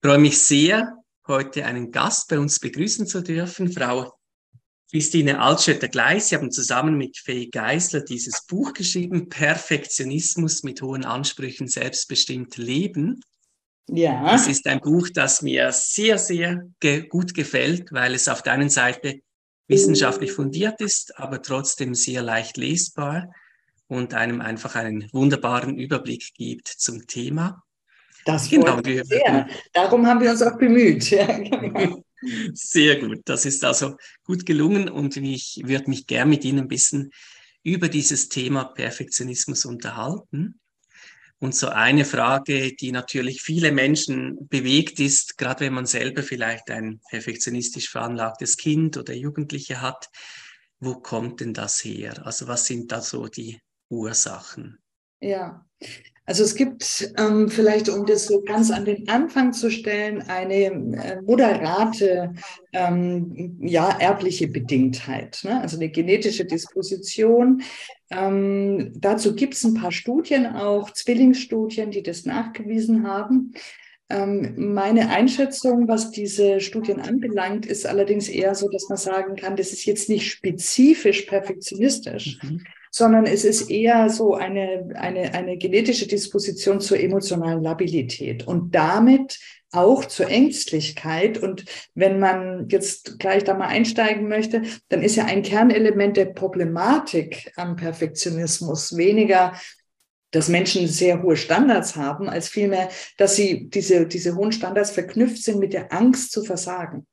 Ich freue mich sehr, heute einen Gast bei uns begrüßen zu dürfen, Frau Christine Altschötter-Gleis. Sie haben zusammen mit Faye Geisler dieses Buch geschrieben, Perfektionismus mit hohen Ansprüchen, selbstbestimmt leben. Ja. Es ist ein Buch, das mir sehr, sehr ge gut gefällt, weil es auf der einen Seite wissenschaftlich fundiert ist, aber trotzdem sehr leicht lesbar und einem einfach einen wunderbaren Überblick gibt zum Thema. Das genau, wir, sehr. Darum haben wir uns auch bemüht. Ja, genau. Sehr gut. Das ist also gut gelungen und ich würde mich gern mit Ihnen ein bisschen über dieses Thema Perfektionismus unterhalten. Und so eine Frage, die natürlich viele Menschen bewegt ist, gerade wenn man selber vielleicht ein perfektionistisch veranlagtes Kind oder Jugendliche hat, wo kommt denn das her? Also was sind da so die Ursachen? Ja, also es gibt ähm, vielleicht, um das so ganz an den Anfang zu stellen, eine äh, moderate, ähm, ja, erbliche Bedingtheit, ne? also eine genetische Disposition. Ähm, dazu gibt es ein paar Studien auch, Zwillingsstudien, die das nachgewiesen haben. Ähm, meine Einschätzung, was diese Studien anbelangt, ist allerdings eher so, dass man sagen kann, das ist jetzt nicht spezifisch perfektionistisch, mhm sondern es ist eher so eine, eine, eine genetische Disposition zur emotionalen Labilität und damit auch zur Ängstlichkeit. Und wenn man jetzt gleich da mal einsteigen möchte, dann ist ja ein Kernelement der Problematik am Perfektionismus weniger dass Menschen sehr hohe Standards haben, als vielmehr, dass sie diese, diese hohen Standards verknüpft sind mit der Angst zu versagen.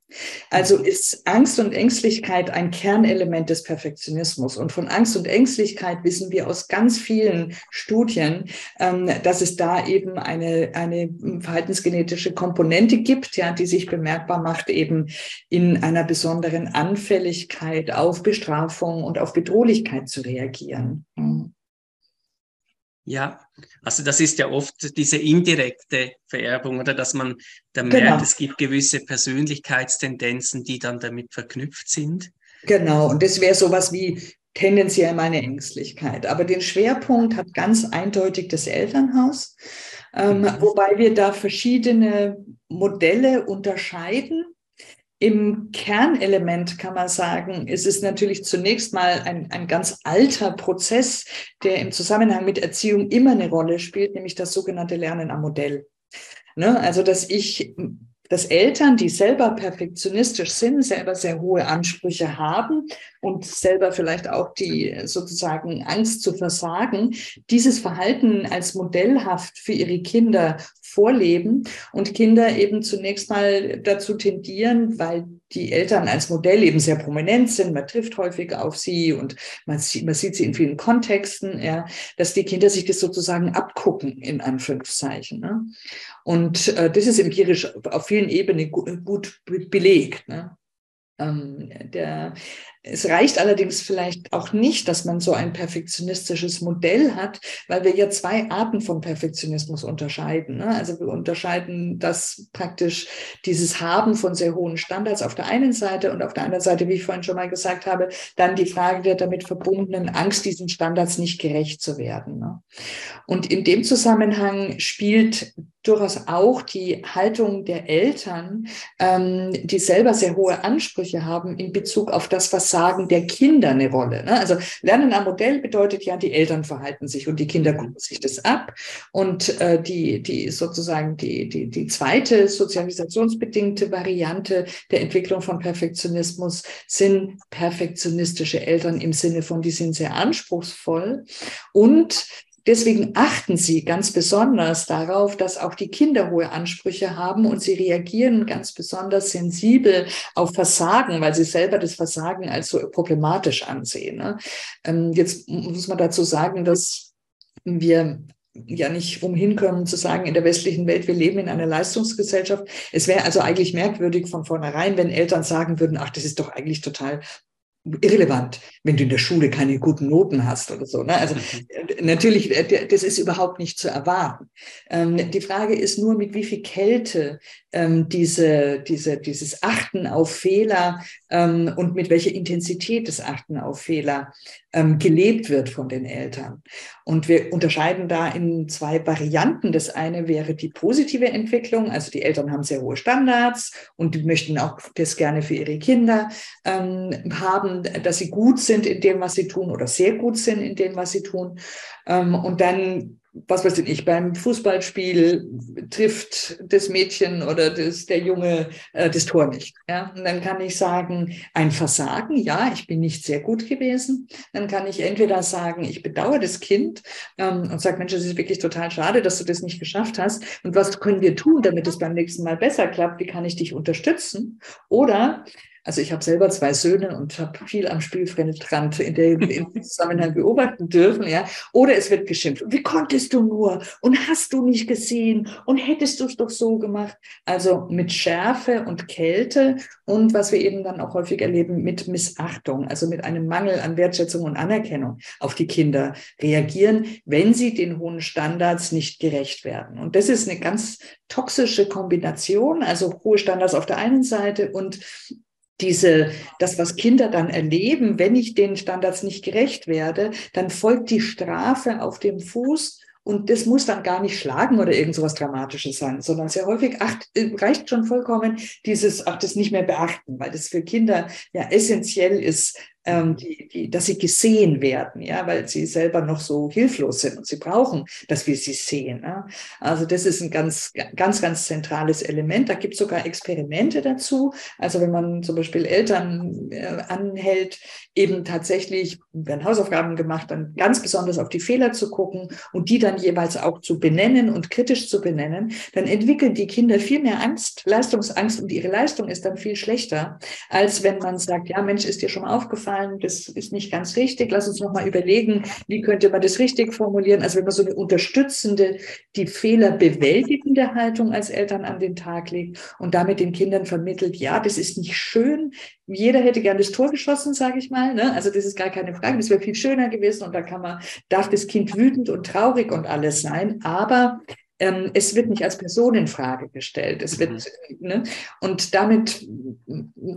Also ist Angst und Ängstlichkeit ein Kernelement des Perfektionismus. Und von Angst und Ängstlichkeit wissen wir aus ganz vielen Studien, ähm, dass es da eben eine, eine verhaltensgenetische Komponente gibt, ja, die sich bemerkbar macht, eben in einer besonderen Anfälligkeit auf Bestrafung und auf Bedrohlichkeit zu reagieren. Mhm. Ja, also das ist ja oft diese indirekte Vererbung oder dass man da merkt, genau. es gibt gewisse Persönlichkeitstendenzen, die dann damit verknüpft sind. Genau, und das wäre sowas wie tendenziell meine Ängstlichkeit. Aber den Schwerpunkt hat ganz eindeutig das Elternhaus, ähm, mhm. wobei wir da verschiedene Modelle unterscheiden. Im Kernelement kann man sagen, ist es natürlich zunächst mal ein, ein ganz alter Prozess, der im Zusammenhang mit Erziehung immer eine Rolle spielt, nämlich das sogenannte Lernen am Modell. Ne? Also, dass ich dass Eltern, die selber perfektionistisch sind, selber sehr hohe Ansprüche haben und selber vielleicht auch die sozusagen Angst zu versagen, dieses Verhalten als modellhaft für ihre Kinder vorleben und Kinder eben zunächst mal dazu tendieren, weil die Eltern als Modell eben sehr prominent sind, man trifft häufig auf sie und man sieht, man sieht sie in vielen Kontexten, ja, dass die Kinder sich das sozusagen abgucken, in Anführungszeichen. Ne? Und äh, das ist empirisch auf vielen Ebenen gut, gut belegt. Ne? Ähm, der, es reicht allerdings vielleicht auch nicht, dass man so ein perfektionistisches Modell hat, weil wir ja zwei Arten von Perfektionismus unterscheiden. Ne? Also wir unterscheiden das praktisch dieses Haben von sehr hohen Standards auf der einen Seite und auf der anderen Seite, wie ich vorhin schon mal gesagt habe, dann die Frage der damit verbundenen Angst, diesen Standards nicht gerecht zu werden. Ne? Und in dem Zusammenhang spielt durchaus auch die Haltung der Eltern, ähm, die selber sehr hohe Ansprüche haben in Bezug auf das Versagen der Kinder eine Rolle. Ne? Also Lernen am Modell bedeutet ja, die Eltern verhalten sich und die Kinder gucken sich das ab. Und äh, die, die sozusagen die, die, die zweite sozialisationsbedingte Variante der Entwicklung von Perfektionismus sind perfektionistische Eltern im Sinne von, die sind sehr anspruchsvoll und Deswegen achten Sie ganz besonders darauf, dass auch die Kinder hohe Ansprüche haben und sie reagieren ganz besonders sensibel auf Versagen, weil sie selber das Versagen als so problematisch ansehen. Ne? Ähm, jetzt muss man dazu sagen, dass wir ja nicht umhin können zu sagen, in der westlichen Welt, wir leben in einer Leistungsgesellschaft. Es wäre also eigentlich merkwürdig von vornherein, wenn Eltern sagen würden, ach, das ist doch eigentlich total irrelevant, wenn du in der Schule keine guten Noten hast oder so. Ne? Also natürlich, äh, das ist überhaupt nicht zu erwarten. Ähm, die Frage ist nur, mit wie viel Kälte ähm, diese, diese, dieses Achten auf Fehler ähm, und mit welcher Intensität das Achten auf Fehler ähm, gelebt wird von den Eltern. Und wir unterscheiden da in zwei Varianten. Das eine wäre die positive Entwicklung, also die Eltern haben sehr hohe Standards und die möchten auch das gerne für ihre Kinder ähm, haben, dass sie gut sind in dem, was sie tun oder sehr gut sind in dem, was sie tun. Ähm, und dann was weiß ich, beim Fußballspiel trifft das Mädchen oder das, der Junge äh, das Tor nicht. Ja? Und dann kann ich sagen, ein Versagen, ja, ich bin nicht sehr gut gewesen. Dann kann ich entweder sagen, ich bedauere das Kind ähm, und sage, Mensch, es ist wirklich total schade, dass du das nicht geschafft hast. Und was können wir tun, damit es beim nächsten Mal besser klappt? Wie kann ich dich unterstützen? Oder also ich habe selber zwei Söhne und habe viel am Spielfeldrand in dem, in dem Zusammenhang beobachten dürfen, ja. Oder es wird geschimpft. Wie konntest du nur? Und hast du nicht gesehen? Und hättest du es doch so gemacht? Also mit Schärfe und Kälte und was wir eben dann auch häufig erleben, mit Missachtung, also mit einem Mangel an Wertschätzung und Anerkennung auf die Kinder reagieren, wenn sie den hohen Standards nicht gerecht werden. Und das ist eine ganz toxische Kombination, also hohe Standards auf der einen Seite und diese, das, was Kinder dann erleben, wenn ich den Standards nicht gerecht werde, dann folgt die Strafe auf dem Fuß und das muss dann gar nicht schlagen oder irgend sowas Dramatisches sein, sondern sehr häufig ach, äh, reicht schon vollkommen dieses, ach, das nicht mehr beachten, weil das für Kinder ja essentiell ist, ähm, die, die, dass sie gesehen werden, ja, weil sie selber noch so hilflos sind und sie brauchen, dass wir sie sehen. Ja? Also das ist ein ganz, ganz, ganz zentrales Element. Da gibt es sogar Experimente dazu. Also wenn man zum Beispiel Eltern äh, anhält, eben tatsächlich werden Hausaufgaben gemacht, dann ganz besonders auf die Fehler zu gucken und die dann jeweils auch zu benennen und kritisch zu benennen, dann entwickeln die Kinder viel mehr Angst, Leistungsangst und ihre Leistung ist dann viel schlechter, als wenn man sagt, ja Mensch, ist dir schon mal aufgefallen, aufgefallen, das ist nicht ganz richtig. Lass uns nochmal überlegen, wie könnte man das richtig formulieren. Also wenn man so eine unterstützende, die Fehler bewältigende Haltung als Eltern an den Tag legt und damit den Kindern vermittelt, ja, das ist nicht schön. Jeder hätte gern das Tor geschossen, sage ich mal. Ne? Also das ist gar keine Frage. Das wäre viel schöner gewesen und da kann man, darf das Kind wütend und traurig und alles sein. Aber ähm, es wird nicht als Person in Frage gestellt. Es wird, mhm. ne? Und damit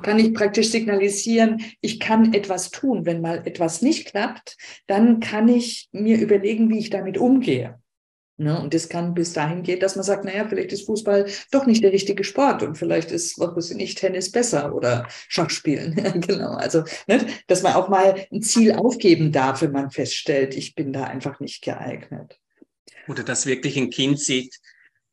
kann ich praktisch signalisieren, ich kann etwas tun. Wenn mal etwas nicht klappt, dann kann ich mir überlegen, wie ich damit umgehe. Ne? Und das kann bis dahin gehen, dass man sagt, naja, vielleicht ist Fußball doch nicht der richtige Sport und vielleicht ist, was weiß ich nicht, Tennis besser oder Schachspielen. genau. Also, ne? dass man auch mal ein Ziel aufgeben darf, wenn man feststellt, ich bin da einfach nicht geeignet oder dass wirklich ein Kind sieht,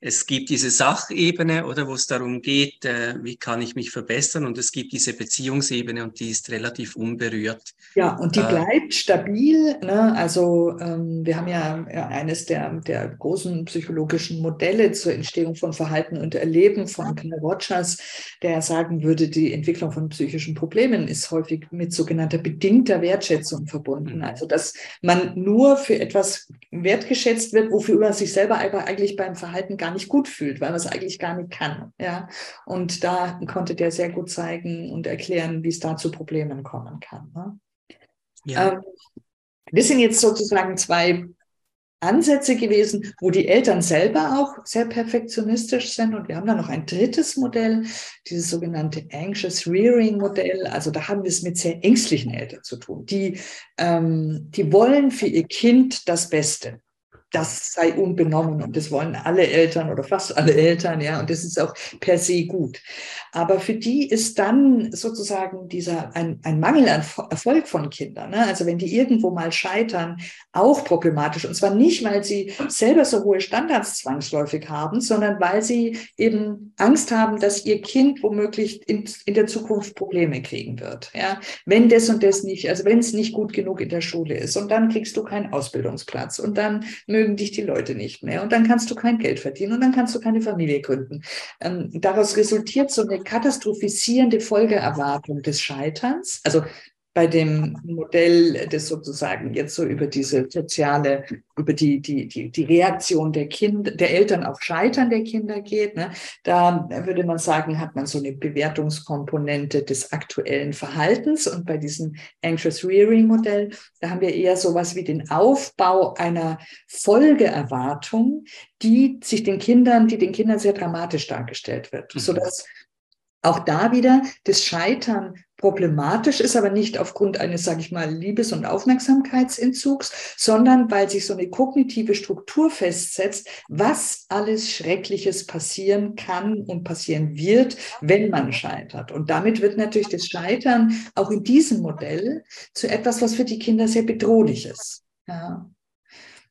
es gibt diese Sachebene, oder wo es darum geht, äh, wie kann ich mich verbessern, und es gibt diese Beziehungsebene und die ist relativ unberührt. Ja, und die äh, bleibt stabil. Ne? Also ähm, wir haben ja, ja eines der, der großen psychologischen Modelle zur Entstehung von Verhalten und Erleben von Carl Rogers, der sagen würde, die Entwicklung von psychischen Problemen ist häufig mit sogenannter bedingter Wertschätzung verbunden. Mhm. Also dass man nur für etwas wertgeschätzt wird, wofür man sich selber eigentlich beim Verhalten gar gar nicht gut fühlt, weil man es eigentlich gar nicht kann. Ja? Und da konnte der sehr gut zeigen und erklären, wie es da zu Problemen kommen kann. Ne? Ja. Ähm, das sind jetzt sozusagen zwei Ansätze gewesen, wo die Eltern selber auch sehr perfektionistisch sind. Und wir haben dann noch ein drittes Modell, dieses sogenannte Anxious Rearing Modell. Also da haben wir es mit sehr ängstlichen Eltern zu tun. Die, ähm, die wollen für ihr Kind das Beste das sei unbenommen und das wollen alle Eltern oder fast alle Eltern, ja, und das ist auch per se gut. Aber für die ist dann sozusagen dieser ein, ein Mangel an Erfolg von Kindern, ne? also wenn die irgendwo mal scheitern, auch problematisch. Und zwar nicht, weil sie selber so hohe Standards zwangsläufig haben, sondern weil sie eben Angst haben, dass ihr Kind womöglich in, in der Zukunft Probleme kriegen wird. Ja, wenn das und das nicht, also wenn es nicht gut genug in der Schule ist und dann kriegst du keinen Ausbildungsplatz und dann mögen dich die Leute nicht mehr und dann kannst du kein Geld verdienen und dann kannst du keine Familie gründen. Ähm, daraus resultiert so eine katastrophisierende Folgeerwartung des Scheiterns. Also bei dem Modell, das sozusagen jetzt so über diese soziale, über die, die, die, die Reaktion der Kinder, der Eltern auf Scheitern der Kinder geht, ne, da würde man sagen, hat man so eine Bewertungskomponente des aktuellen Verhaltens. Und bei diesem Anxious Rearing Modell, da haben wir eher sowas wie den Aufbau einer Folgeerwartung, die sich den Kindern, die den Kindern sehr dramatisch dargestellt wird, mhm. sodass Auch da wieder das Scheitern problematisch ist, aber nicht aufgrund eines, sage ich mal, Liebes- und Aufmerksamkeitsentzugs, sondern weil sich so eine kognitive Struktur festsetzt, was alles Schreckliches passieren kann und passieren wird, wenn man scheitert. Und damit wird natürlich das Scheitern auch in diesem Modell zu etwas, was für die Kinder sehr bedrohlich ist. Ja.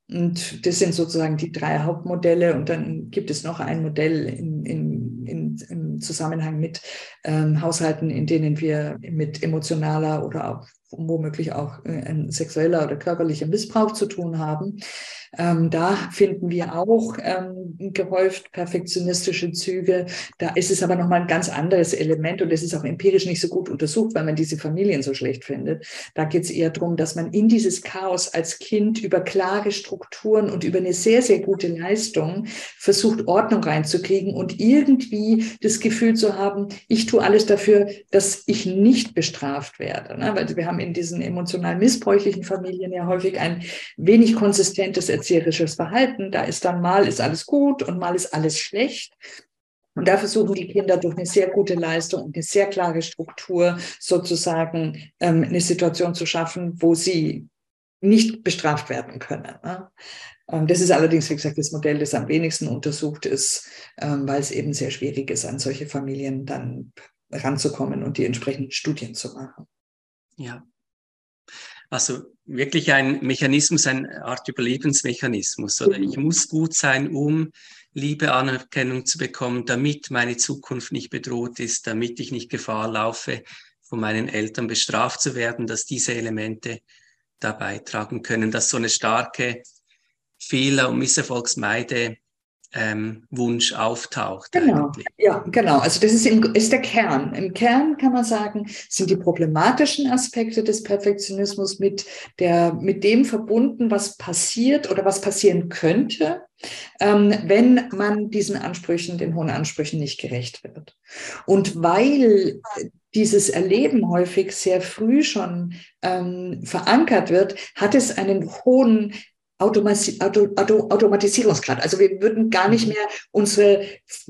Und das sind sozusagen die drei Hauptmodelle. Und dann gibt es noch ein Modell in, in, in, Zusammenhang mit ähm, Haushalten, in denen wir mit emotionaler oder auch womöglich auch äh, ein sexueller oder körperlicher Missbrauch zu tun haben. Ähm, da finden wir auch ähm, gehäuft perfektionistische Züge. Da ist es aber nochmal ein ganz anderes Element und es ist auch empirisch nicht so gut untersucht, weil man diese Familien so schlecht findet. Da geht es eher darum, dass man in dieses Chaos als Kind über klare Strukturen und über eine sehr, sehr gute Leistung versucht, Ordnung reinzukriegen und irgendwie das Gefühl zu haben, ich tue alles dafür, dass ich nicht bestraft werde. Ne? Weil wir haben in diesen emotional missbräuchlichen Familien ja häufig ein wenig konsistentes erzieherisches Verhalten. Da ist dann mal ist alles gut und mal ist alles schlecht. Und da versuchen die Kinder durch eine sehr gute Leistung und eine sehr klare Struktur sozusagen ähm, eine Situation zu schaffen, wo sie nicht bestraft werden können. Ne? Ähm, das ist allerdings, wie gesagt, das Modell, das am wenigsten untersucht ist, ähm, weil es eben sehr schwierig ist, an solche Familien dann ranzukommen und die entsprechenden Studien zu machen. Ja, also wirklich ein Mechanismus, eine Art Überlebensmechanismus. Oder ich muss gut sein, um Liebe, Anerkennung zu bekommen, damit meine Zukunft nicht bedroht ist, damit ich nicht Gefahr laufe, von meinen Eltern bestraft zu werden, dass diese Elemente da beitragen können, dass so eine starke Fehler- und Misserfolgsmeide ähm, Wunsch auftaucht. Genau, eigentlich. ja, genau. Also das ist, im, ist der Kern. Im Kern kann man sagen, sind die problematischen Aspekte des Perfektionismus mit, der, mit dem verbunden, was passiert oder was passieren könnte, ähm, wenn man diesen Ansprüchen, den hohen Ansprüchen nicht gerecht wird. Und weil dieses Erleben häufig sehr früh schon ähm, verankert wird, hat es einen hohen Automasi Auto Auto Automatisierungsgrad. Also wir würden gar nicht mhm. mehr unsere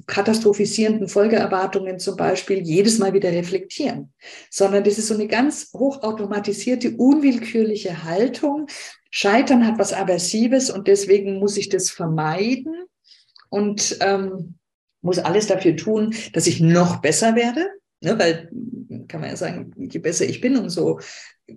katastrophisierenden Folgeerwartungen zum Beispiel jedes Mal wieder reflektieren, sondern das ist so eine ganz hochautomatisierte, unwillkürliche Haltung. Scheitern hat was Aversives und deswegen muss ich das vermeiden und ähm, muss alles dafür tun, dass ich noch besser werde. Ne, weil kann man ja sagen, je besser ich bin, umso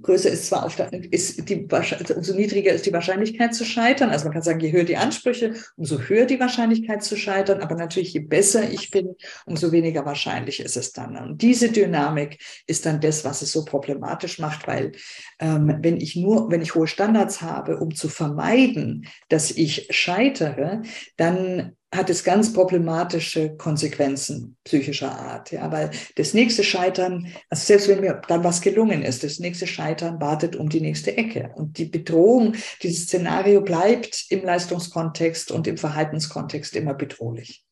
größer ist zwar auf der, ist die, umso niedriger ist die Wahrscheinlichkeit zu scheitern. Also man kann sagen, je höher die Ansprüche, umso höher die Wahrscheinlichkeit zu scheitern. Aber natürlich, je besser ich bin, umso weniger wahrscheinlich ist es dann. Und diese Dynamik ist dann das, was es so problematisch macht, weil ähm, wenn ich nur, wenn ich hohe Standards habe, um zu vermeiden, dass ich scheitere, dann hat es ganz problematische Konsequenzen psychischer Art. Ja, weil das nächste Scheitern, also selbst wenn mir dann was gelungen ist, das nächste Scheitern wartet um die nächste Ecke. Und die Bedrohung, dieses Szenario bleibt im Leistungskontext und im Verhaltenskontext immer bedrohlich.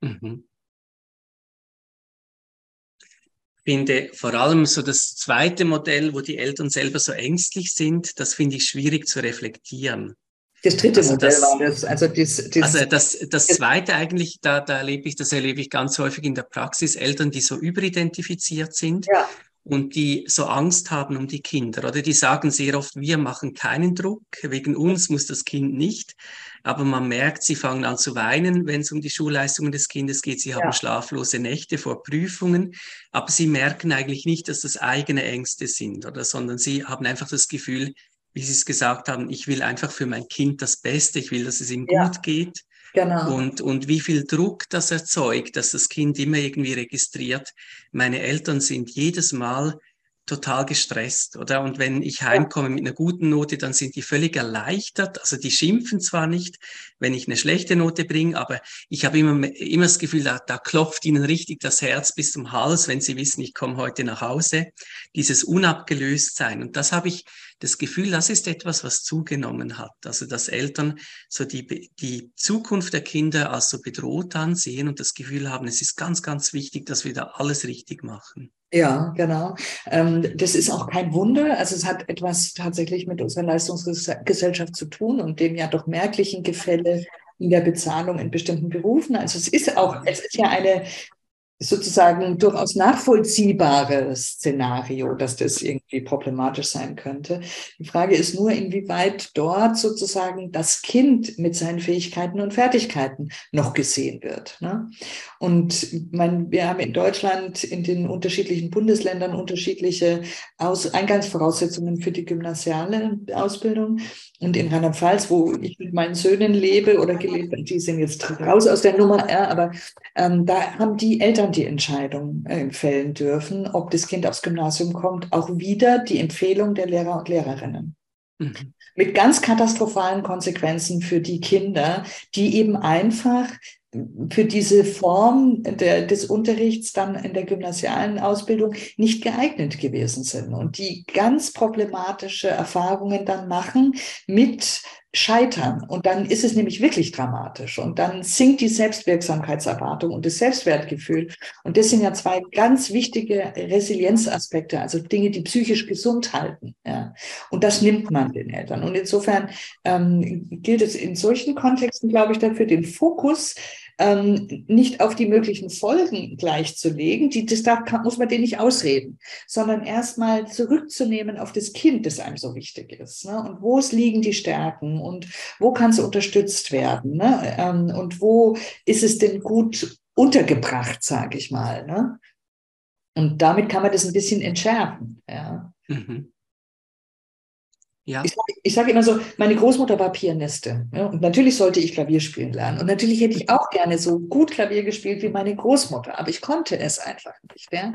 Mhm. Ich finde vor allem so das zweite Modell, wo die Eltern selber so ängstlich sind, das finde ich schwierig zu reflektieren. Das dritte also Modell das, war das. Also das, das, also das, das zweite eigentlich, da, da erlebe ich, das erlebe ich ganz häufig in der Praxis, Eltern, die so überidentifiziert sind ja. und die so Angst haben um die Kinder. Oder die sagen sehr oft, wir machen keinen Druck, wegen uns muss das Kind nicht. Aber man merkt, sie fangen an zu weinen, wenn es um die Schulleistungen des Kindes geht. Sie haben schlaflose Nächte vor Prüfungen, aber sie merken eigentlich nicht, dass das eigene Ängste sind, oder, sondern sie haben einfach das Gefühl, wie Sie es gesagt haben, ich will einfach für mein Kind das Beste, ich will, dass es ihm ja, gut geht. Genau. Und, und wie viel Druck das erzeugt, dass das Kind immer irgendwie registriert. Meine Eltern sind jedes Mal total gestresst, oder? Und wenn ich heimkomme mit einer guten Note, dann sind die völlig erleichtert. Also die schimpfen zwar nicht, wenn ich eine schlechte Note bringe, aber ich habe immer, immer das Gefühl, da, da klopft ihnen richtig das Herz bis zum Hals, wenn sie wissen, ich komme heute nach Hause. Dieses Unabgelöstsein. Und das habe ich das Gefühl, das ist etwas, was zugenommen hat. Also dass Eltern so die, die Zukunft der Kinder als so bedroht ansehen und das Gefühl haben, es ist ganz, ganz wichtig, dass wir da alles richtig machen. Ja, genau. Ähm, das ist auch kein Wunder. Also es hat etwas tatsächlich mit unserer Leistungsgesellschaft zu tun und dem ja doch merklichen Gefälle in der Bezahlung in bestimmten Berufen. Also es ist auch, es ist ja eine sozusagen durchaus nachvollziehbares Szenario, dass das irgendwie problematisch sein könnte. Die Frage ist nur, inwieweit dort sozusagen das Kind mit seinen Fähigkeiten und Fertigkeiten noch gesehen wird. Ne? Und man, wir haben in Deutschland in den unterschiedlichen Bundesländern unterschiedliche Aus Eingangsvoraussetzungen für die gymnasiale Ausbildung. Und in Rheinland-Pfalz, wo ich mit meinen Söhnen lebe oder gelebt die sind jetzt raus aus der Nummer, ja, aber ähm, da haben die Eltern die Entscheidung äh, fällen dürfen, ob das Kind aufs Gymnasium kommt, auch wieder die Empfehlung der Lehrer und Lehrerinnen. Mhm. Mit ganz katastrophalen Konsequenzen für die Kinder, die eben einfach für diese Form der, des Unterrichts dann in der gymnasialen Ausbildung nicht geeignet gewesen sind und die ganz problematische Erfahrungen dann machen mit Scheitern. Und dann ist es nämlich wirklich dramatisch. Und dann sinkt die Selbstwirksamkeitserwartung und das Selbstwertgefühl. Und das sind ja zwei ganz wichtige Resilienzaspekte, also Dinge, die psychisch gesund halten. Ja. Und das nimmt man den Eltern. Und insofern ähm, gilt es in solchen Kontexten, glaube ich, dafür, den Fokus ähm, nicht auf die möglichen Folgen gleichzulegen, die, das darf, muss man denen nicht ausreden, sondern erstmal zurückzunehmen auf das Kind, das einem so wichtig ist. Ne? Und wo es liegen die Stärken und wo kann es unterstützt werden ne? Ähm, und wo ist es denn gut untergebracht, sage ich mal. Ne? Und damit kann man das ein bisschen entschärfen. Ja. Mhm. Ja. Ich sage sag immer so, meine Großmutter war Pianistin. Ja, und natürlich sollte ich Klavier spielen lernen. Und natürlich hätte ich auch gerne so gut Klavier gespielt wie meine Großmutter. Aber ich konnte es einfach nicht. Ja?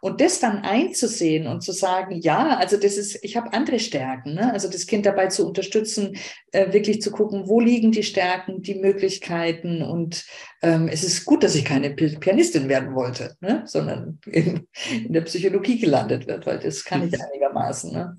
Und das dann einzusehen und zu sagen, ja, also das ist, ich habe andere Stärken. Ne? Also das Kind dabei zu unterstützen, äh, wirklich zu gucken, wo liegen die Stärken, die Möglichkeiten. Und ähm, es ist gut, dass ich keine Pianistin werden wollte, ne? sondern in, in der Psychologie gelandet wird, weil das kann ich einigermaßen. Ne?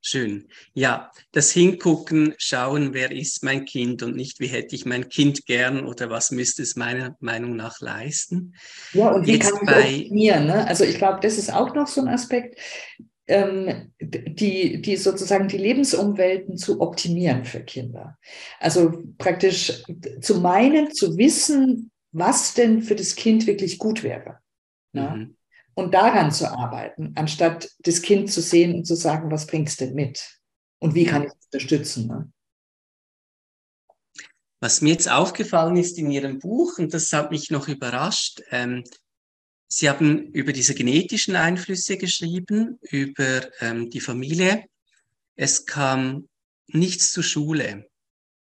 Schön. Ja, das Hingucken, schauen, wer ist mein Kind und nicht, wie hätte ich mein Kind gern oder was müsste es meiner Meinung nach leisten. Ja, und wie Jetzt kann ich bei, optimieren? Ne? Also ich glaube, das ist auch noch so ein Aspekt, ähm, die, die sozusagen die Lebensumwelten zu optimieren für Kinder. Also praktisch zu meinen, zu wissen, was denn für das Kind wirklich gut wäre. Ne? Mhm und daran zu arbeiten, anstatt das Kind zu sehen und zu sagen, was bringt es denn mit? Und wie kann ich es unterstützen? Ne? Was mir jetzt aufgefallen ist in Ihrem Buch, und das hat mich noch überrascht, ähm, Sie haben über diese genetischen Einflüsse geschrieben, über ähm, die Familie. Es kam nichts zur Schule.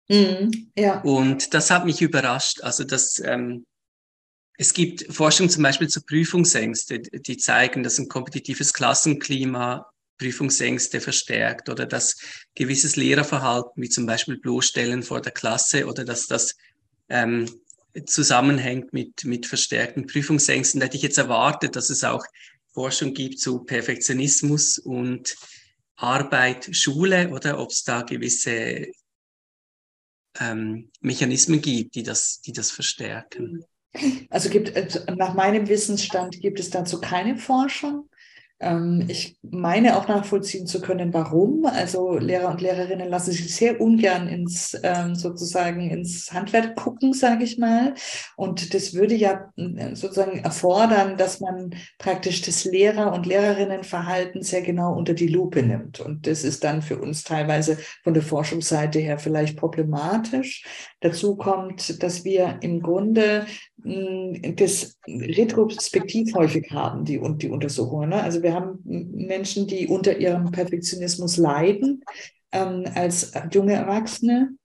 Mhm, ja. Und das hat mich überrascht. Also das, ähm, es gibt Forschung zum Beispiel zu Prüfungsängste, die zeigen, dass ein kompetitives Klassenklima Prüfungsängste verstärkt oder dass gewisses Lehrerverhalten, wie zum Beispiel Bloßstellen vor der Klasse oder dass das ähm, zusammenhängt mit, mit verstärkten Prüfungsängsten. Da hätte ich jetzt erwartet, dass es auch Forschung gibt zu Perfektionismus und Arbeit, Schule oder ob es da gewisse ähm, Mechanismen gibt, die das, die das verstärken. Also gibt nach meinem Wissensstand gibt es dazu keine Forschung. Ähm, ich meine auch nachvollziehen zu können, warum. Also Lehrer und Lehrerinnen lassen sich sehr ungern ins ähm, sozusagen ins Handwerk gucken, sage ich mal. Und das würde ja äh, sozusagen erfordern, dass man praktisch das Lehrer- und Lehrerinnenverhalten sehr genau unter die Lupe nimmt. Und das ist dann für uns teilweise von der Forschungsseite her vielleicht problematisch. Dazu kommt, dass wir im Grunde das retrospektiv häufig haben, die, die Untersuchungen. Ne? Also wir haben Menschen, die unter ihrem Perfektionismus leiden, ähm, als junge Erwachsene,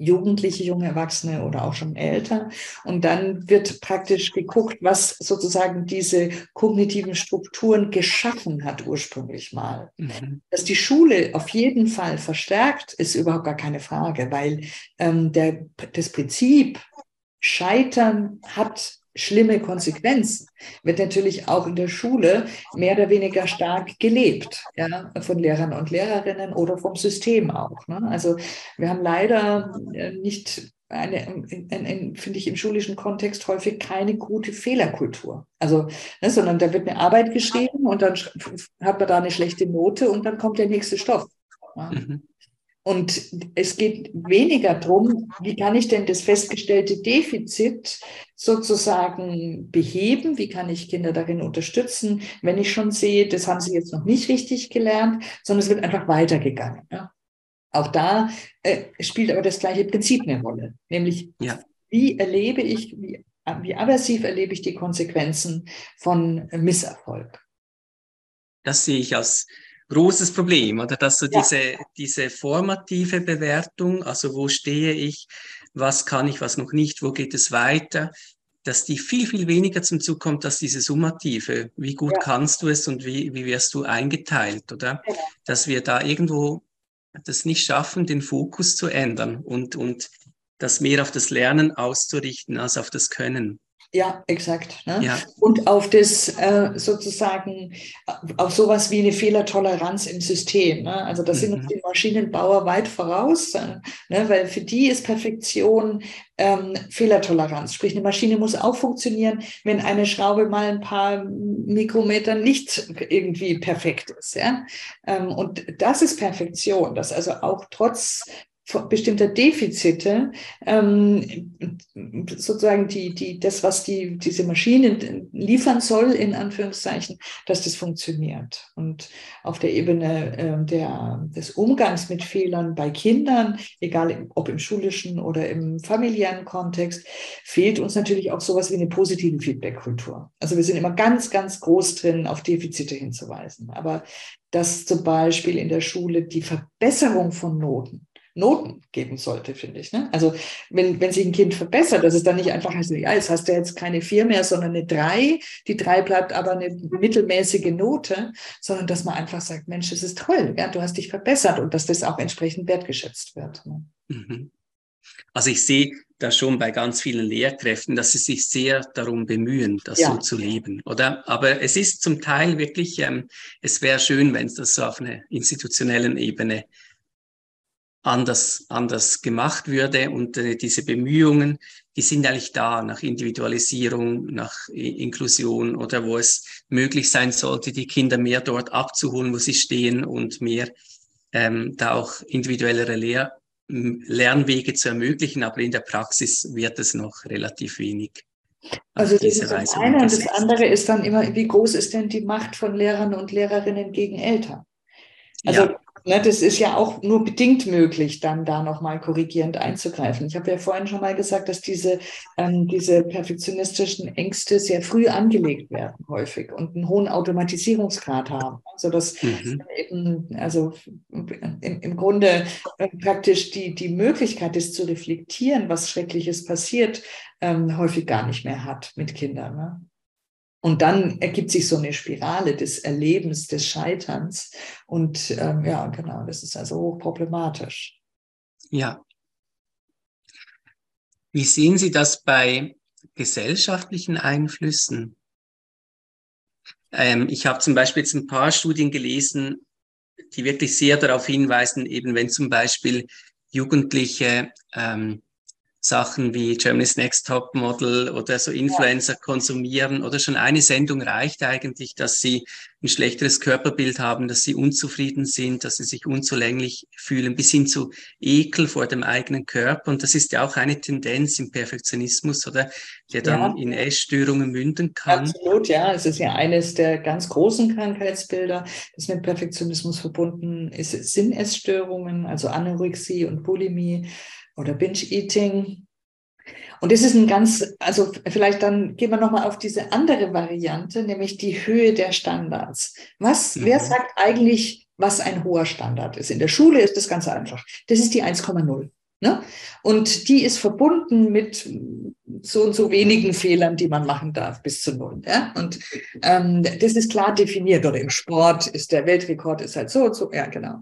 jugendliche junge Erwachsene oder auch schon älter. Und dann wird praktisch geguckt, was sozusagen diese kognitiven Strukturen geschaffen hat ursprünglich mal. Mhm. Dass die Schule auf jeden Fall verstärkt, ist überhaupt gar keine Frage, weil ähm, der, das Prinzip Scheitern hat schlimme Konsequenzen, wird natürlich auch in der Schule mehr oder weniger stark gelebt, ja, von Lehrern und Lehrerinnen oder vom System auch. Ne? Also wir haben leider äh, nicht eine, finde ich, im schulischen Kontext häufig keine gute Fehlerkultur. Also, ne, sondern da wird eine Arbeit geschrieben und dann hat man da eine schlechte Note und dann kommt der nächste Stoff. Ja? Mhm. Und es geht weniger darum, wie kann ich denn das festgestellte Defizit sozusagen beheben? Wie kann ich Kinder darin unterstützen, wenn ich schon sehe, das haben sie jetzt noch nicht richtig gelernt, sondern es wird einfach weitergegangen. Ja? Auch da äh, spielt aber das gleiche Prinzip eine Rolle, nämlich ja. wie erlebe ich, wie, wie aversiv erlebe ich die Konsequenzen von Misserfolg. Das sehe ich als großes Problem, oder dass so ja. diese, diese formative Bewertung, also wo stehe ich, was kann ich, was noch nicht, wo geht es weiter, dass die viel, viel weniger zum Zug kommt als diese summative. Wie gut ja. kannst du es und wie, wie wirst du eingeteilt, oder? Ja. Dass wir da irgendwo das nicht schaffen, den Fokus zu ändern und, und das mehr auf das Lernen auszurichten als auf das Können. Ja, exakt. Ne? Ja. Und auf das äh, sozusagen, auf sowas wie eine Fehlertoleranz im System. Ne? Also da sind uns mhm. die Maschinenbauer weit voraus, äh, ne? weil für die ist Perfektion ähm, Fehlertoleranz. Sprich, eine Maschine muss auch funktionieren, wenn eine Schraube mal ein paar Mikrometer nicht irgendwie perfekt ist. Ja? Ähm, und das ist Perfektion, dass also auch trotz bestimmter Defizite ähm, sozusagen die, die, das, was die, diese Maschine liefern soll, in Anführungszeichen, dass das funktioniert. Und auf der Ebene äh, der, des Umgangs mit Fehlern bei Kindern, egal ob im schulischen oder im familiären Kontext, fehlt uns natürlich auch sowas wie eine positive Feedback-Kultur. Also wir sind immer ganz, ganz groß drin, auf Defizite hinzuweisen. Aber dass zum Beispiel in der Schule die Verbesserung von Noten Noten geben sollte, finde ich. Ne? Also wenn, wenn sich ein Kind verbessert, dass es dann nicht einfach heißt, ja, jetzt hast du jetzt keine vier mehr, sondern eine drei. Die drei bleibt aber eine mittelmäßige Note, sondern dass man einfach sagt, Mensch, das ist toll, ja, du hast dich verbessert und dass das auch entsprechend wertgeschätzt wird. Ne? Mhm. Also ich sehe da schon bei ganz vielen Lehrkräften, dass sie sich sehr darum bemühen, das ja. so zu leben, oder? Aber es ist zum Teil wirklich, ähm, es wäre schön, wenn es das so auf einer institutionellen Ebene anders, anders gemacht würde. Und äh, diese Bemühungen, die sind eigentlich da nach Individualisierung, nach Inklusion oder wo es möglich sein sollte, die Kinder mehr dort abzuholen, wo sie stehen und mehr ähm, da auch individuellere Lehr Lernwege zu ermöglichen. Aber in der Praxis wird es noch relativ wenig. Also das ist das eine und das andere ist dann immer, wie groß ist denn die Macht von Lehrern und Lehrerinnen gegen Eltern? Also ja. Ne, das ist ja auch nur bedingt möglich, dann da nochmal korrigierend einzugreifen. Ich habe ja vorhin schon mal gesagt, dass diese, ähm, diese perfektionistischen Ängste sehr früh angelegt werden, häufig und einen hohen Automatisierungsgrad haben. Also dass mhm. eben, also im, im Grunde äh, praktisch die, die Möglichkeit, das zu reflektieren, was Schreckliches passiert, ähm, häufig gar nicht mehr hat mit Kindern. Ne? Und dann ergibt sich so eine Spirale des Erlebens, des Scheiterns. Und ähm, ja, genau, das ist also hochproblematisch. Ja. Wie sehen Sie das bei gesellschaftlichen Einflüssen? Ähm, ich habe zum Beispiel jetzt ein paar Studien gelesen, die wirklich sehr darauf hinweisen, eben wenn zum Beispiel Jugendliche ähm, Sachen wie Germany's Next Top Model oder so Influencer ja. konsumieren oder schon eine Sendung reicht eigentlich, dass sie ein schlechteres Körperbild haben, dass sie unzufrieden sind, dass sie sich unzulänglich fühlen, bis hin zu Ekel vor dem eigenen Körper. Und das ist ja auch eine Tendenz im Perfektionismus, oder? Der dann ja. in Essstörungen münden kann. Absolut, ja. Es ist ja eines der ganz großen Krankheitsbilder, das mit Perfektionismus verbunden ist, sind Essstörungen, also Anorexie und Bulimie oder Binge-Eating. Und das ist ein ganz, also vielleicht dann gehen wir nochmal auf diese andere Variante, nämlich die Höhe der Standards. Was, mhm. wer sagt eigentlich, was ein hoher Standard ist? In der Schule ist das ganz einfach. Das ist die 1,0. Ne? Und die ist verbunden mit so und so wenigen Fehlern, die man machen darf, bis zu null. Ja? Und ähm, das ist klar definiert. Oder im Sport ist der Weltrekord ist halt so und so. Ja, genau.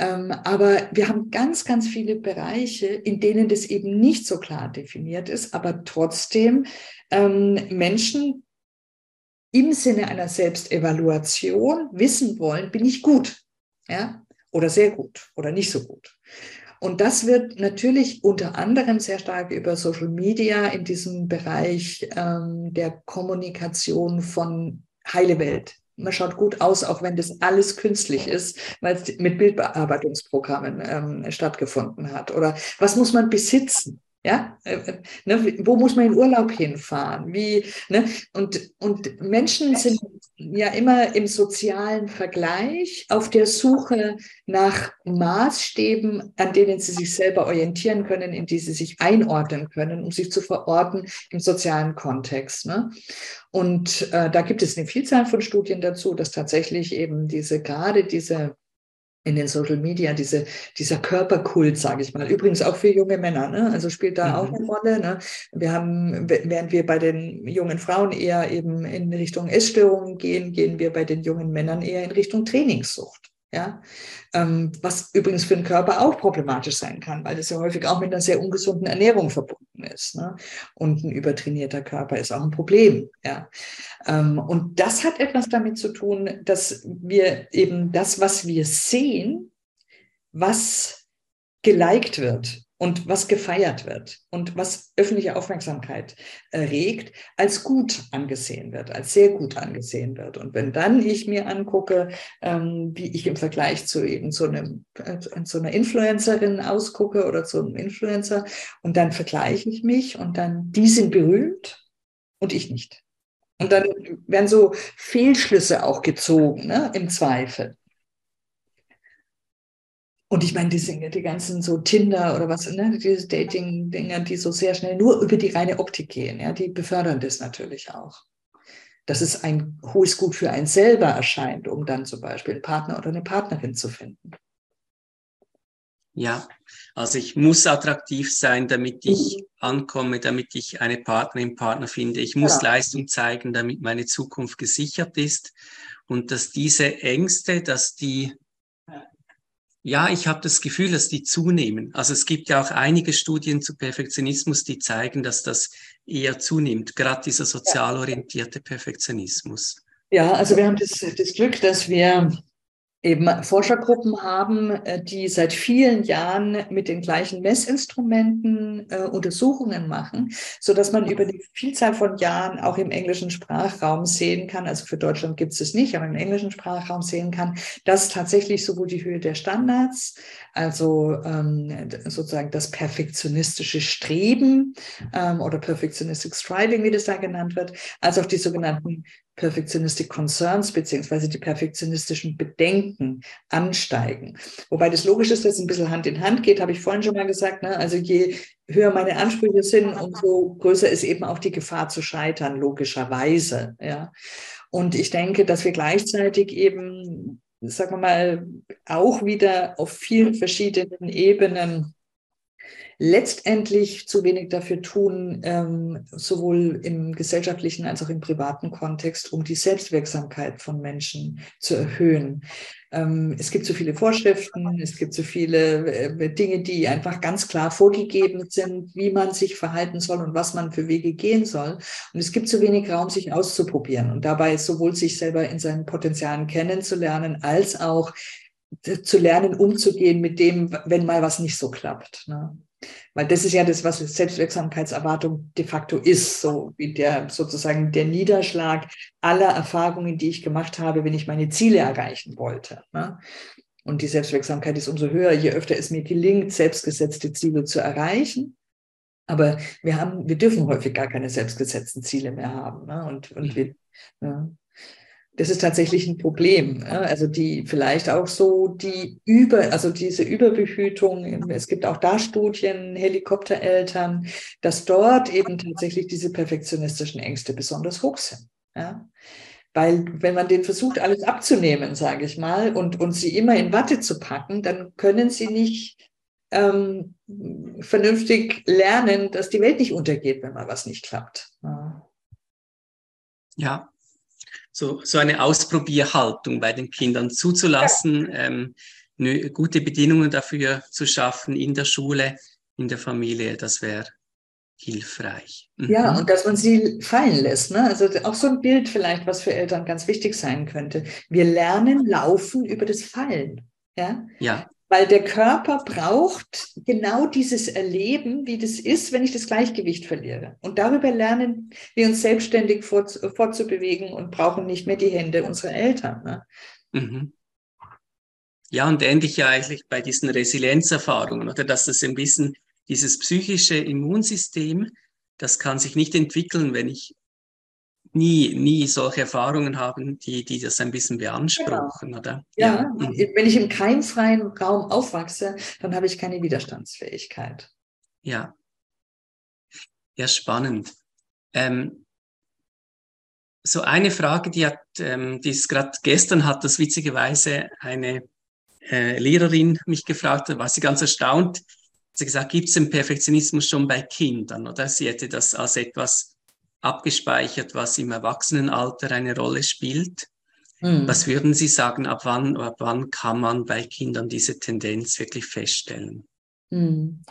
Ähm, aber wir haben ganz, ganz viele Bereiche, in denen das eben nicht so klar definiert ist, aber trotzdem ähm, Menschen im Sinne einer Selbstevaluation wissen wollen, bin ich gut, ja, oder sehr gut oder nicht so gut. Und das wird natürlich unter anderem sehr stark über Social Media in diesem Bereich ähm, der Kommunikation von heile Welt man schaut gut aus, auch wenn das alles künstlich ist, weil es mit Bildbearbeitungsprogrammen ähm, stattgefunden hat. Oder was muss man besitzen? Ja, äh, äh, ne, wo muss man in Urlaub hinfahren? Wie, ne? und, und Menschen sind ja immer im sozialen Vergleich auf der Suche nach Maßstäben, an denen sie sich selber orientieren können, in die sie sich einordnen können, um sich zu verorten im sozialen Kontext. Ne? Und äh, da gibt es eine Vielzahl von Studien dazu, dass tatsächlich eben diese, gerade diese in den Social Media, diese, dieser Körperkult, sage ich mal. Übrigens auch für junge Männer, ne? also spielt da mhm. auch eine Rolle. Ne? Wir haben, während wir bei den jungen Frauen eher eben in Richtung Essstörungen gehen, gehen wir bei den jungen Männern eher in Richtung Trainingssucht. Ja, ähm, was übrigens für den Körper auch problematisch sein kann, weil das ja häufig auch mit einer sehr ungesunden Ernährung verbunden ist. Ne? Und ein übertrainierter Körper ist auch ein Problem. Ja, ähm, und das hat etwas damit zu tun, dass wir eben das, was wir sehen, was geliked wird und was gefeiert wird und was öffentliche Aufmerksamkeit erregt, als gut angesehen wird, als sehr gut angesehen wird. Und wenn dann ich mir angucke, ähm, wie ich im Vergleich zu eben so, einem, äh, so einer Influencerin ausgucke oder zu einem Influencer, und dann vergleiche ich mich und dann, die sind berühmt und ich nicht. Und dann werden so Fehlschlüsse auch gezogen, ne, im Zweifel. Und ich meine, die, die ganzen so Tinder oder was, ne, diese Dating-Dinger, die so sehr schnell nur über die reine Optik gehen, ja, die befördern das natürlich auch. Dass es ein hohes Gut für einen selber erscheint, um dann zum Beispiel einen Partner oder eine Partnerin zu finden. Ja, also ich muss attraktiv sein, damit ich mhm. ankomme, damit ich eine Partnerin, Partner finde. Ich muss ja. Leistung zeigen, damit meine Zukunft gesichert ist. Und dass diese Ängste, dass die ja, ich habe das Gefühl, dass die zunehmen. Also es gibt ja auch einige Studien zu Perfektionismus, die zeigen, dass das eher zunimmt, gerade dieser sozial orientierte Perfektionismus. Ja, also wir haben das, das Glück, dass wir eben Forschergruppen haben, äh, die seit vielen Jahren mit den gleichen Messinstrumenten äh, Untersuchungen machen, so dass man über die Vielzahl von Jahren auch im englischen Sprachraum sehen kann, also für Deutschland gibt es es nicht, aber im englischen Sprachraum sehen kann, dass tatsächlich sowohl die Höhe der Standards, also ähm, sozusagen das perfektionistische Streben ähm, oder Perfectionistic Striving, wie das da genannt wird, als auch die sogenannten Perfectionistic Concerns beziehungsweise die perfektionistischen Bedenken ansteigen. Wobei das logisch ist, dass es ein bisschen Hand in Hand geht, habe ich vorhin schon mal gesagt. Ne? Also je höher meine Ansprüche sind, umso größer ist eben auch die Gefahr zu scheitern, logischerweise. Ja? Und ich denke, dass wir gleichzeitig eben, sagen wir mal, auch wieder auf vielen verschiedenen Ebenen letztendlich zu wenig dafür tun, ähm, sowohl im gesellschaftlichen als auch im privaten Kontext, um die Selbstwirksamkeit von Menschen zu erhöhen. Ähm, es gibt so viele Vorschriften, es gibt so viele äh, Dinge, die einfach ganz klar vorgegeben sind, wie man sich verhalten soll und was man für Wege gehen soll. Und es gibt so wenig Raum, sich auszuprobieren und dabei sowohl sich selber in seinen Potenzialen kennenzulernen, als auch zu lernen, umzugehen mit dem, wenn mal was nicht so klappt. Ne? Weil das ist ja das, was Selbstwirksamkeitserwartung de facto ist, so wie der sozusagen der Niederschlag aller Erfahrungen, die ich gemacht habe, wenn ich meine Ziele erreichen wollte. Ne? Und die Selbstwirksamkeit ist umso höher, je öfter es mir gelingt, selbstgesetzte Ziele zu erreichen. Aber wir haben, wir dürfen häufig gar keine selbstgesetzten Ziele mehr haben. Ne? Und, und wir, ja das ist tatsächlich ein Problem. Also die vielleicht auch so die Über, also diese Überbehütung, es gibt auch da Studien, Helikoptereltern, dass dort eben tatsächlich diese perfektionistischen Ängste besonders hoch sind. Ja? Weil wenn man den versucht, alles abzunehmen, sage ich mal, und, und sie immer in Watte zu packen, dann können sie nicht ähm, vernünftig lernen, dass die Welt nicht untergeht, wenn mal was nicht klappt. Ja. ja so, so eine Ausprobierhaltung bei den Kindern zuzulassen, ähm, gute Bedingungen dafür zu schaffen in der Schule, in der Familie, das wäre hilfreich. Mhm. Ja, und dass man sie fallen lässt. Ne? Also auch so ein Bild vielleicht, was für Eltern ganz wichtig sein könnte. Wir lernen laufen über das Fallen. Ja. ja. Weil der Körper braucht genau dieses Erleben, wie das ist, wenn ich das Gleichgewicht verliere. Und darüber lernen wir uns selbstständig fort, fortzubewegen und brauchen nicht mehr die Hände unserer Eltern. Ne? Mhm. Ja, und ähnlich ja eigentlich bei diesen Resilienzerfahrungen, oder dass das ein bisschen dieses psychische Immunsystem, das kann sich nicht entwickeln, wenn ich nie, nie solche Erfahrungen habe, die, die das ein bisschen beanspruchen, genau. oder? Ja, ja. Mhm. wenn ich im keimfreien Raum aufwachse, dann habe ich keine Widerstandsfähigkeit. Ja. Ja, spannend. Ähm, so eine Frage, die hat, ähm, die ist gerade gestern hat das witzigerweise eine äh, Lehrerin mich gefragt, da war sie ganz erstaunt. Sie gesagt, gibt es den Perfektionismus schon bei Kindern? Oder sie hätte das als etwas abgespeichert, was im Erwachsenenalter eine Rolle spielt. Mhm. Was würden Sie sagen, ab wann, ab wann kann man bei Kindern diese Tendenz wirklich feststellen? Mhm.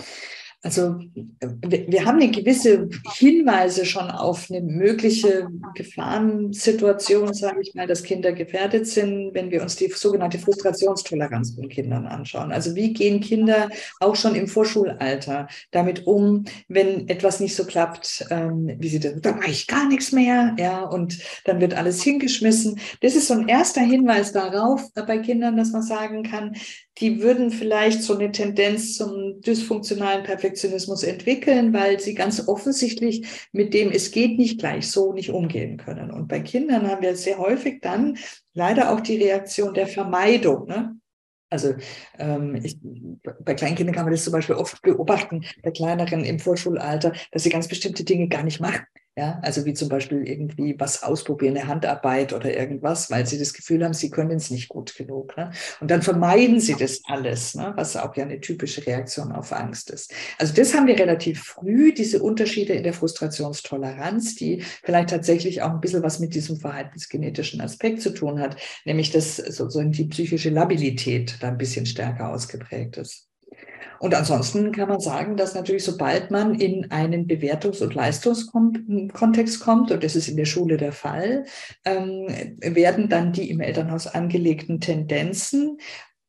Also wir haben eine gewisse Hinweise schon auf eine mögliche Gefahrensituation, sage ich mal, dass Kinder gefährdet sind, wenn wir uns die sogenannte Frustrationstoleranz von Kindern anschauen. Also wie gehen Kinder auch schon im Vorschulalter damit um, wenn etwas nicht so klappt, ähm, wie sie dann, da mache ich gar nichts mehr, ja, und dann wird alles hingeschmissen. Das ist so ein erster Hinweis darauf bei Kindern, dass man sagen kann, die würden vielleicht so eine Tendenz zum dysfunktionalen Perfektionismus entwickeln, weil sie ganz offensichtlich mit dem es geht nicht gleich so nicht umgehen können. Und bei Kindern haben wir sehr häufig dann leider auch die Reaktion der Vermeidung. Ne? Also ähm, ich, bei Kleinkindern kann man das zum Beispiel oft beobachten, bei kleineren im Vorschulalter, dass sie ganz bestimmte Dinge gar nicht machen. Ja, also wie zum Beispiel irgendwie was ausprobieren, eine Handarbeit oder irgendwas, weil sie das Gefühl haben, sie können es nicht gut genug. Ne? Und dann vermeiden sie das alles, ne? was auch ja eine typische Reaktion auf Angst ist. Also das haben wir relativ früh, diese Unterschiede in der Frustrationstoleranz, die vielleicht tatsächlich auch ein bisschen was mit diesem verhaltensgenetischen Aspekt zu tun hat, nämlich dass sozusagen die psychische Labilität da ein bisschen stärker ausgeprägt ist. Und ansonsten kann man sagen, dass natürlich, sobald man in einen Bewertungs- und Leistungskontext kommt, und das ist in der Schule der Fall, ähm, werden dann die im Elternhaus angelegten Tendenzen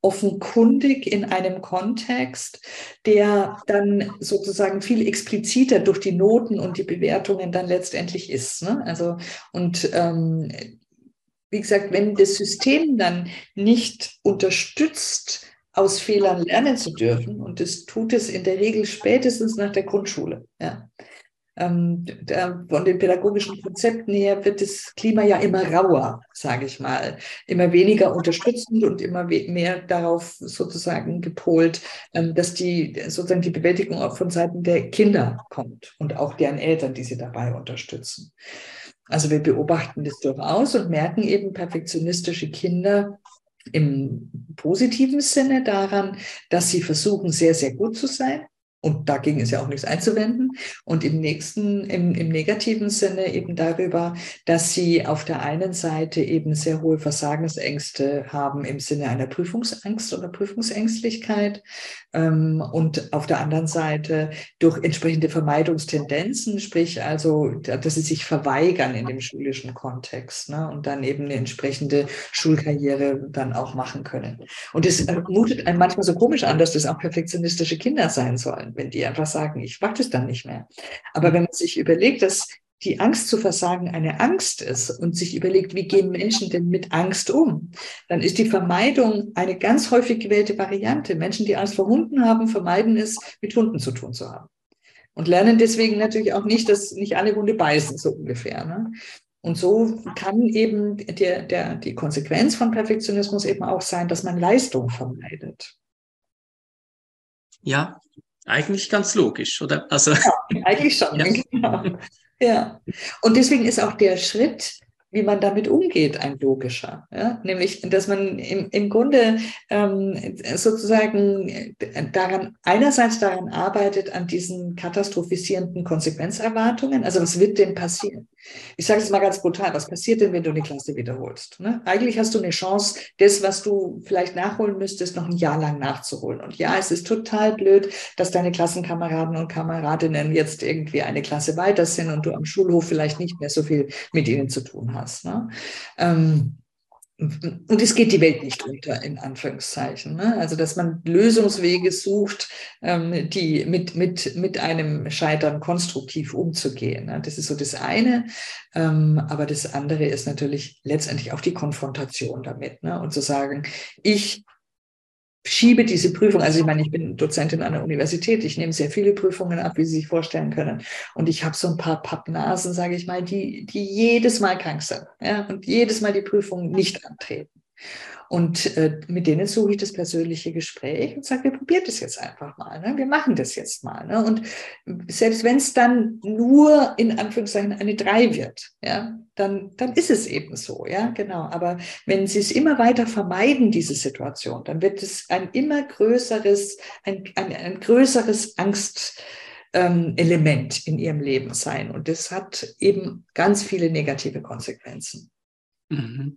offenkundig in einem Kontext, der dann sozusagen viel expliziter durch die Noten und die Bewertungen dann letztendlich ist. Ne? Also und ähm, wie gesagt, wenn das System dann nicht unterstützt, aus Fehlern lernen zu dürfen. Und das tut es in der Regel spätestens nach der Grundschule. Ja. Ähm, da, von den pädagogischen Konzepten her wird das Klima ja immer rauer, sage ich mal, immer weniger unterstützend und immer mehr darauf sozusagen gepolt, ähm, dass die sozusagen die Bewältigung auch von Seiten der Kinder kommt und auch deren Eltern, die sie dabei unterstützen. Also wir beobachten das durchaus und merken eben perfektionistische Kinder im positiven Sinne daran, dass sie versuchen, sehr, sehr gut zu sein. Und dagegen ist ja auch nichts einzuwenden. Und im nächsten, im, im negativen Sinne eben darüber, dass sie auf der einen Seite eben sehr hohe Versagensängste haben im Sinne einer Prüfungsangst oder Prüfungsängstlichkeit. Ähm, und auf der anderen Seite durch entsprechende Vermeidungstendenzen, sprich also, dass sie sich verweigern in dem schulischen Kontext ne, und dann eben eine entsprechende Schulkarriere dann auch machen können. Und es mutet einem manchmal so komisch an, dass das auch perfektionistische Kinder sein sollen wenn die einfach sagen, ich mag das dann nicht mehr. Aber wenn man sich überlegt, dass die Angst zu versagen eine Angst ist und sich überlegt, wie gehen Menschen denn mit Angst um, dann ist die Vermeidung eine ganz häufig gewählte Variante. Menschen, die Angst vor Hunden haben, vermeiden es, mit Hunden zu tun zu haben. Und lernen deswegen natürlich auch nicht, dass nicht alle Hunde beißen, so ungefähr. Ne? Und so kann eben der, der, die Konsequenz von Perfektionismus eben auch sein, dass man Leistung vermeidet. Ja, eigentlich ganz logisch, oder? Also, ja, eigentlich schon. Ja. Genau. ja. Und deswegen ist auch der Schritt, wie man damit umgeht, ein logischer. Ja? Nämlich, dass man im, im Grunde ähm, sozusagen daran, einerseits daran arbeitet, an diesen katastrophisierenden Konsequenzerwartungen. Also was wird denn passieren? Ich sage es mal ganz brutal, was passiert denn, wenn du eine Klasse wiederholst? Ne? Eigentlich hast du eine Chance, das, was du vielleicht nachholen müsstest, noch ein Jahr lang nachzuholen. Und ja, es ist total blöd, dass deine Klassenkameraden und Kameradinnen jetzt irgendwie eine Klasse weiter sind und du am Schulhof vielleicht nicht mehr so viel mit ihnen zu tun hast. Ne? Ähm, und es geht die Welt nicht unter, in Anführungszeichen. Ne? Also, dass man Lösungswege sucht, ähm, die mit, mit, mit einem Scheitern konstruktiv umzugehen. Ne? Das ist so das eine. Ähm, aber das andere ist natürlich letztendlich auch die Konfrontation damit. Ne? Und zu sagen, ich schiebe diese Prüfung, also ich meine, ich bin Dozentin an der Universität, ich nehme sehr viele Prüfungen ab, wie Sie sich vorstellen können. Und ich habe so ein paar Pappnasen, sage ich mal, die, die jedes Mal krank sind ja, und jedes Mal die Prüfung nicht antreten. Und äh, mit denen suche ich das persönliche Gespräch und sage, wir probieren das jetzt einfach mal. Ne? Wir machen das jetzt mal. Ne? Und selbst wenn es dann nur in Anführungszeichen eine Drei wird, ja, dann, dann ist es eben so, ja, genau. Aber wenn Sie es immer weiter vermeiden, diese Situation, dann wird es ein immer größeres, ein, ein, ein größeres Angstelement ähm, in Ihrem Leben sein. Und das hat eben ganz viele negative Konsequenzen. Mhm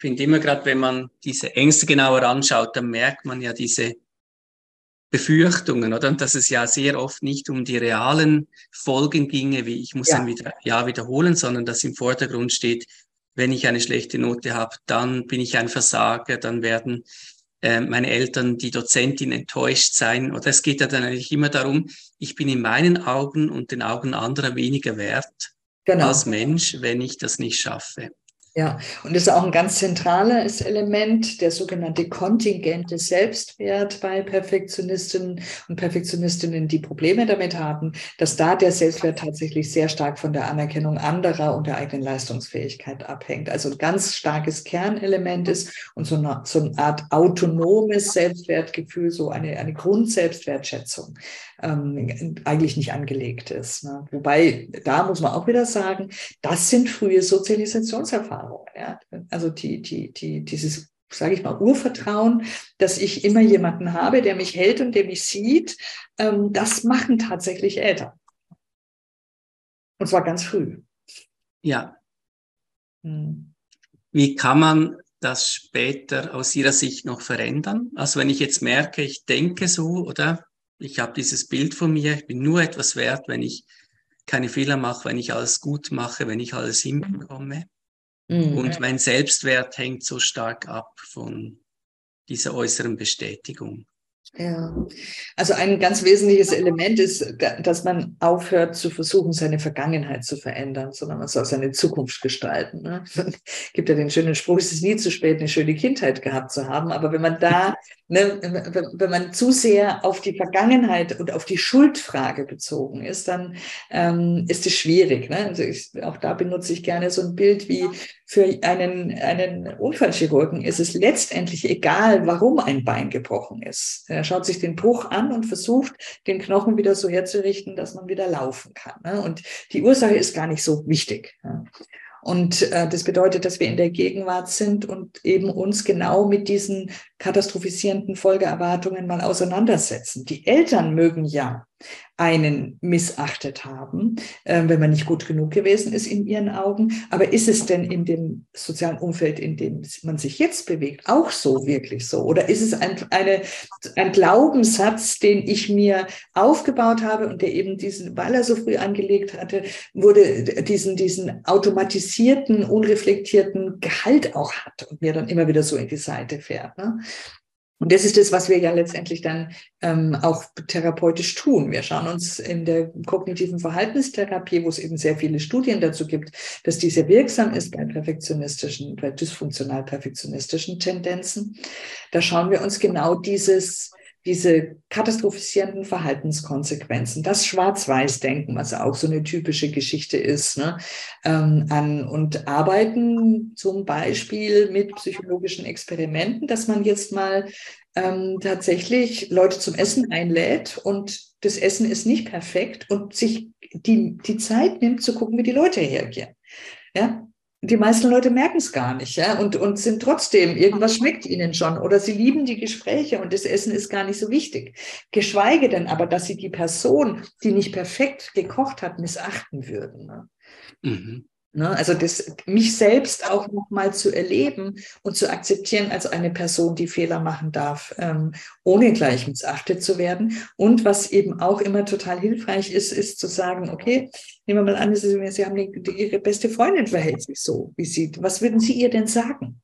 finde immer gerade, wenn man diese Ängste genauer anschaut, dann merkt man ja diese Befürchtungen, oder? Und dass es ja sehr oft nicht um die realen Folgen ginge, wie ich muss ja. dann wieder ja wiederholen, sondern dass im Vordergrund steht, wenn ich eine schlechte Note habe, dann bin ich ein Versager, dann werden äh, meine Eltern, die Dozentin enttäuscht sein. Oder es geht ja dann eigentlich immer darum, ich bin in meinen Augen und den Augen anderer weniger wert genau. als Mensch, wenn ich das nicht schaffe. Ja, und das ist auch ein ganz zentrales Element, der sogenannte kontingente Selbstwert bei Perfektionistinnen und Perfektionistinnen, die Probleme damit haben, dass da der Selbstwert tatsächlich sehr stark von der Anerkennung anderer und der eigenen Leistungsfähigkeit abhängt. Also ein ganz starkes Kernelement ist und so eine, so eine Art autonomes Selbstwertgefühl, so eine, eine Grundselbstwertschätzung ähm, eigentlich nicht angelegt ist. Ne? Wobei, da muss man auch wieder sagen, das sind frühe Sozialisationserfahrungen. Ja? Also die, die, die, dieses sage ich mal, Urvertrauen, dass ich immer jemanden habe, der mich hält und der mich sieht, ähm, das machen tatsächlich Eltern. Und zwar ganz früh. Ja. Hm. Wie kann man das später aus Ihrer Sicht noch verändern? Also wenn ich jetzt merke, ich denke so, oder ich habe dieses Bild von mir, ich bin nur etwas wert, wenn ich keine Fehler mache, wenn ich alles gut mache, wenn ich alles hinbekomme. Mhm. Und mein Selbstwert hängt so stark ab von dieser äußeren Bestätigung. Ja, also ein ganz wesentliches Element ist, dass man aufhört zu versuchen, seine Vergangenheit zu verändern, sondern man soll seine Zukunft gestalten. Ne? Es gibt ja den schönen Spruch, es ist nie zu spät, eine schöne Kindheit gehabt zu haben. Aber wenn man da, ne, wenn man zu sehr auf die Vergangenheit und auf die Schuldfrage bezogen ist, dann ähm, ist es schwierig. Ne? Also ich, auch da benutze ich gerne so ein Bild wie für einen, einen Unfallchirurgen ist es letztendlich egal, warum ein Bein gebrochen ist. Er schaut sich den Bruch an und versucht, den Knochen wieder so herzurichten, dass man wieder laufen kann. Ne? Und die Ursache ist gar nicht so wichtig. Und äh, das bedeutet, dass wir in der Gegenwart sind und eben uns genau mit diesen katastrophisierenden Folgeerwartungen mal auseinandersetzen. Die Eltern mögen ja einen missachtet haben, äh, wenn man nicht gut genug gewesen ist in ihren Augen. Aber ist es denn in dem sozialen Umfeld, in dem man sich jetzt bewegt, auch so wirklich so? Oder ist es ein, eine, ein Glaubenssatz, den ich mir aufgebaut habe und der eben diesen, weil er so früh angelegt hatte, wurde diesen, diesen automatisierten, unreflektierten Gehalt auch hat und mir dann immer wieder so in die Seite fährt. Ne? Und das ist das, was wir ja letztendlich dann ähm, auch therapeutisch tun. Wir schauen uns in der kognitiven Verhaltenstherapie, wo es eben sehr viele Studien dazu gibt, dass die sehr wirksam ist bei perfektionistischen, bei dysfunktional perfektionistischen Tendenzen. Da schauen wir uns genau dieses diese katastrophisierenden Verhaltenskonsequenzen, das Schwarz-Weiß-Denken, was auch so eine typische Geschichte ist, ne, ähm, an und arbeiten zum Beispiel mit psychologischen Experimenten, dass man jetzt mal ähm, tatsächlich Leute zum Essen einlädt und das Essen ist nicht perfekt und sich die, die Zeit nimmt zu gucken, wie die Leute reagieren. Ja, die meisten Leute merken es gar nicht, ja, und, und sind trotzdem, irgendwas schmeckt ihnen schon oder sie lieben die Gespräche und das Essen ist gar nicht so wichtig. Geschweige denn aber, dass sie die Person, die nicht perfekt gekocht hat, missachten würden. Ne? Mhm. Ne? Also das, mich selbst auch nochmal zu erleben und zu akzeptieren als eine Person, die Fehler machen darf, ähm, ohne gleich missachtet zu werden. Und was eben auch immer total hilfreich ist, ist zu sagen, okay, nehmen wir mal an, Sie haben die, die, Ihre beste Freundin verhält sich so, wie sie, was würden Sie ihr denn sagen?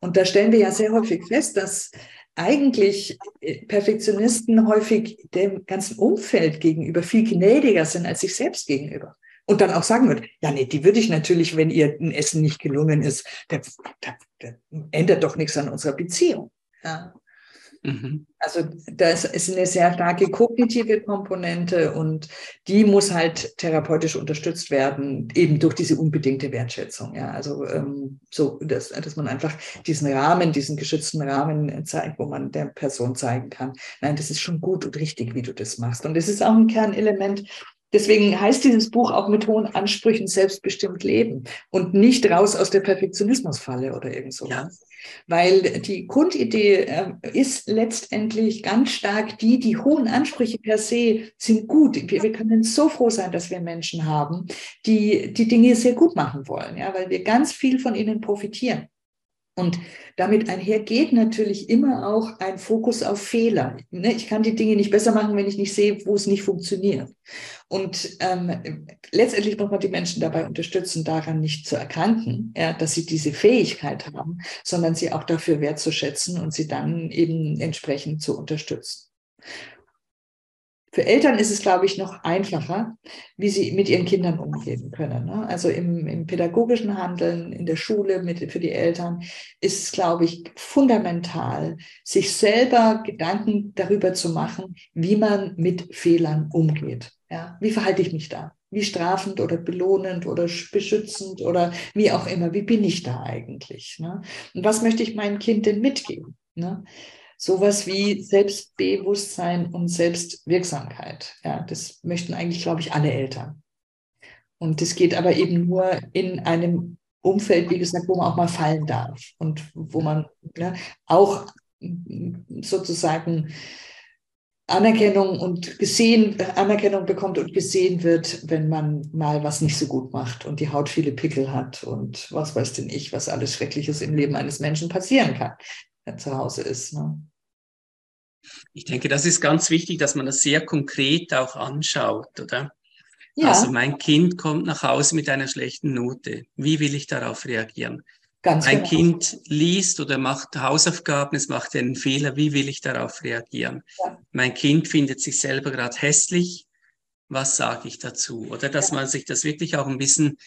Und da stellen wir ja sehr häufig fest, dass eigentlich äh, Perfektionisten häufig dem ganzen Umfeld gegenüber viel gnädiger sind als sich selbst gegenüber und dann auch sagen wird, ja, nee, die würde ich natürlich, wenn ihr ein Essen nicht gelungen ist, der, der, der ändert doch nichts an unserer Beziehung. Ja. Mhm. Also das ist eine sehr starke kognitive Komponente und die muss halt therapeutisch unterstützt werden, eben durch diese unbedingte Wertschätzung. Ja, also ähm, so, dass, dass man einfach diesen Rahmen, diesen geschützten Rahmen zeigt, wo man der Person zeigen kann, nein, das ist schon gut und richtig, wie du das machst. Und das ist auch ein Kernelement Deswegen heißt dieses Buch auch mit hohen Ansprüchen selbstbestimmt leben und nicht raus aus der Perfektionismusfalle oder irgend so. Ja. Weil die Grundidee äh, ist letztendlich ganz stark die, die hohen Ansprüche per se sind gut. Wir, wir, können so froh sein, dass wir Menschen haben, die die Dinge sehr gut machen wollen, ja, weil wir ganz viel von ihnen profitieren. Und damit einhergeht natürlich immer auch ein Fokus auf Fehler. Ne, ich kann die Dinge nicht besser machen, wenn ich nicht sehe, wo es nicht funktioniert. Und ähm, letztendlich muss man die Menschen dabei unterstützen, daran nicht zu erkranken, ja, dass sie diese Fähigkeit haben, sondern sie auch dafür wertzuschätzen und sie dann eben entsprechend zu unterstützen. Für Eltern ist es, glaube ich, noch einfacher, wie sie mit ihren Kindern umgehen können. Ne? Also im, im, pädagogischen Handeln, in der Schule mit, für die Eltern ist es, glaube ich, fundamental, sich selber Gedanken darüber zu machen, wie man mit Fehlern umgeht. Ja? Wie verhalte ich mich da? Wie strafend oder belohnend oder beschützend oder wie auch immer, wie bin ich da eigentlich? Ne? Und was möchte ich meinem Kind denn mitgeben? Ne? Sowas wie Selbstbewusstsein und Selbstwirksamkeit. Ja, das möchten eigentlich, glaube ich, alle Eltern. Und das geht aber eben nur in einem Umfeld, wie gesagt, wo man auch mal fallen darf und wo man ja, auch sozusagen Anerkennung und gesehen, Anerkennung bekommt und gesehen wird, wenn man mal was nicht so gut macht und die Haut viele Pickel hat und was weiß denn ich, was alles Schreckliches im Leben eines Menschen passieren kann zu Hause ist. Ne? Ich denke, das ist ganz wichtig, dass man das sehr konkret auch anschaut, oder? Ja. Also mein Kind kommt nach Hause mit einer schlechten Note. Wie will ich darauf reagieren? Ganz ein genau. Kind liest oder macht Hausaufgaben, es macht einen Fehler. Wie will ich darauf reagieren? Ja. Mein Kind findet sich selber gerade hässlich. Was sage ich dazu? Oder dass ja. man sich das wirklich auch ein bisschen,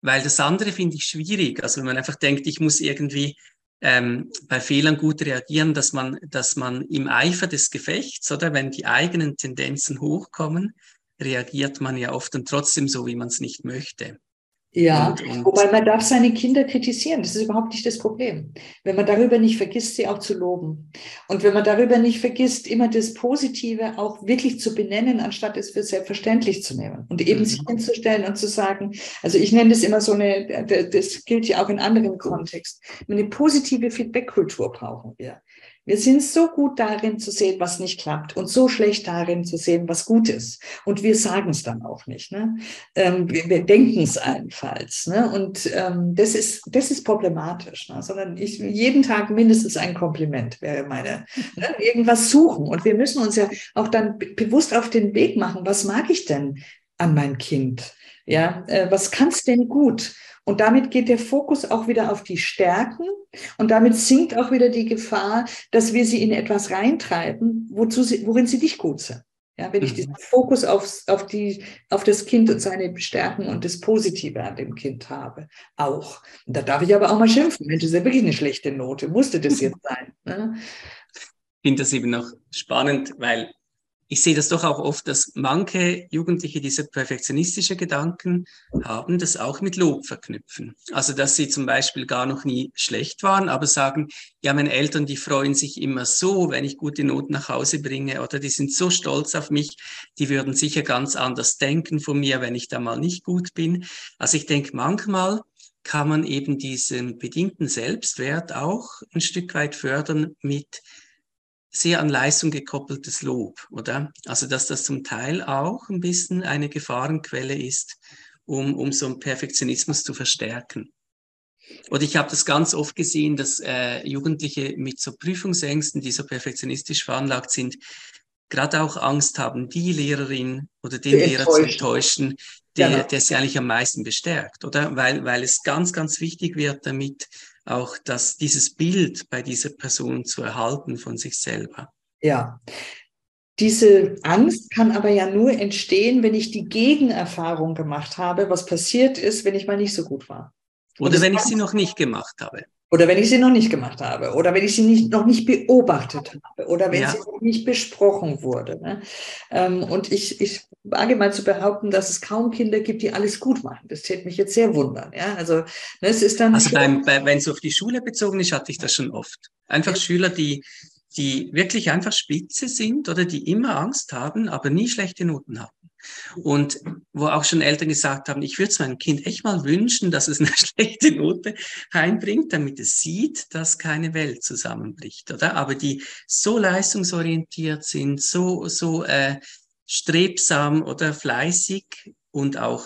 weil das andere finde ich schwierig. Also wenn man einfach denkt, ich muss irgendwie ähm, bei Fehlern gut reagieren, dass man, dass man im Eifer des Gefechts oder wenn die eigenen Tendenzen hochkommen, reagiert man ja oft und trotzdem so, wie man es nicht möchte. Ja, und, und wobei man darf seine Kinder kritisieren, das ist überhaupt nicht das Problem. Wenn man darüber nicht vergisst, sie auch zu loben. Und wenn man darüber nicht vergisst, immer das Positive auch wirklich zu benennen, anstatt es für selbstverständlich zu nehmen. Und eben mhm. sich hinzustellen und zu sagen, also ich nenne das immer so eine, das gilt ja auch in anderen Kontexten, eine positive Feedback-Kultur brauchen wir. Wir sind so gut darin zu sehen, was nicht klappt und so schlecht darin zu sehen, was gut ist. Und wir sagen es dann auch nicht. Ne? Ähm, wir, wir denken es allenfalls. Ne? Und ähm, das, ist, das ist problematisch. Ne? Sondern ich, jeden Tag mindestens ein Kompliment wäre meine. Ne? Irgendwas suchen. Und wir müssen uns ja auch dann bewusst auf den Weg machen. Was mag ich denn an mein Kind? Ja, äh, was kannst denn gut? Und damit geht der Fokus auch wieder auf die Stärken und damit sinkt auch wieder die Gefahr, dass wir sie in etwas reintreiben, wozu sie, worin sie nicht gut sind. Ja, wenn ich mhm. diesen Fokus auf, auf, die, auf das Kind und seine Stärken und das Positive an dem Kind habe, auch. Und da darf ich aber auch mal schimpfen. Mensch, das ist ja wirklich eine schlechte Note. Musste das jetzt sein? Ne? Ich finde das eben noch spannend, weil ich sehe das doch auch oft, dass manche Jugendliche diese perfektionistische Gedanken haben, das auch mit Lob verknüpfen. Also, dass sie zum Beispiel gar noch nie schlecht waren, aber sagen, ja, meine Eltern, die freuen sich immer so, wenn ich gute Noten nach Hause bringe oder die sind so stolz auf mich, die würden sicher ganz anders denken von mir, wenn ich da mal nicht gut bin. Also ich denke, manchmal kann man eben diesen bedingten Selbstwert auch ein Stück weit fördern mit sehr an Leistung gekoppeltes Lob, oder? Also, dass das zum Teil auch ein bisschen eine Gefahrenquelle ist, um, um so einen Perfektionismus zu verstärken. Oder ich habe das ganz oft gesehen, dass äh, Jugendliche mit so Prüfungsängsten, die so perfektionistisch veranlagt sind, gerade auch Angst haben, die Lehrerin oder den Lehrer zu enttäuschen, der, genau. der sie eigentlich am meisten bestärkt, oder? Weil, weil es ganz, ganz wichtig wird, damit auch dass dieses Bild bei dieser Person zu erhalten von sich selber. Ja. Diese Angst kann aber ja nur entstehen, wenn ich die Gegenerfahrung gemacht habe, was passiert ist, wenn ich mal nicht so gut war. Oder wenn ich sie noch nicht gemacht habe. Oder wenn ich sie noch nicht gemacht habe. Oder wenn ich sie nicht, noch nicht beobachtet habe. Oder wenn ja. sie noch nicht besprochen wurde. Ne? Ähm, und ich, ich wage mal zu behaupten, dass es kaum Kinder gibt, die alles gut machen. Das täte mich jetzt sehr wundern. Ja? Also, ne, es ist dann. Also wenn es auf die Schule bezogen ist, hatte ich das schon oft. Einfach ja. Schüler, die, die wirklich einfach spitze sind oder die immer Angst haben, aber nie schlechte Noten haben. Und wo auch schon Eltern gesagt haben, ich würde es meinem Kind echt mal wünschen, dass es eine schlechte Note heimbringt, damit es sieht, dass keine Welt zusammenbricht, oder? Aber die so leistungsorientiert sind, so, so äh, strebsam oder fleißig und auch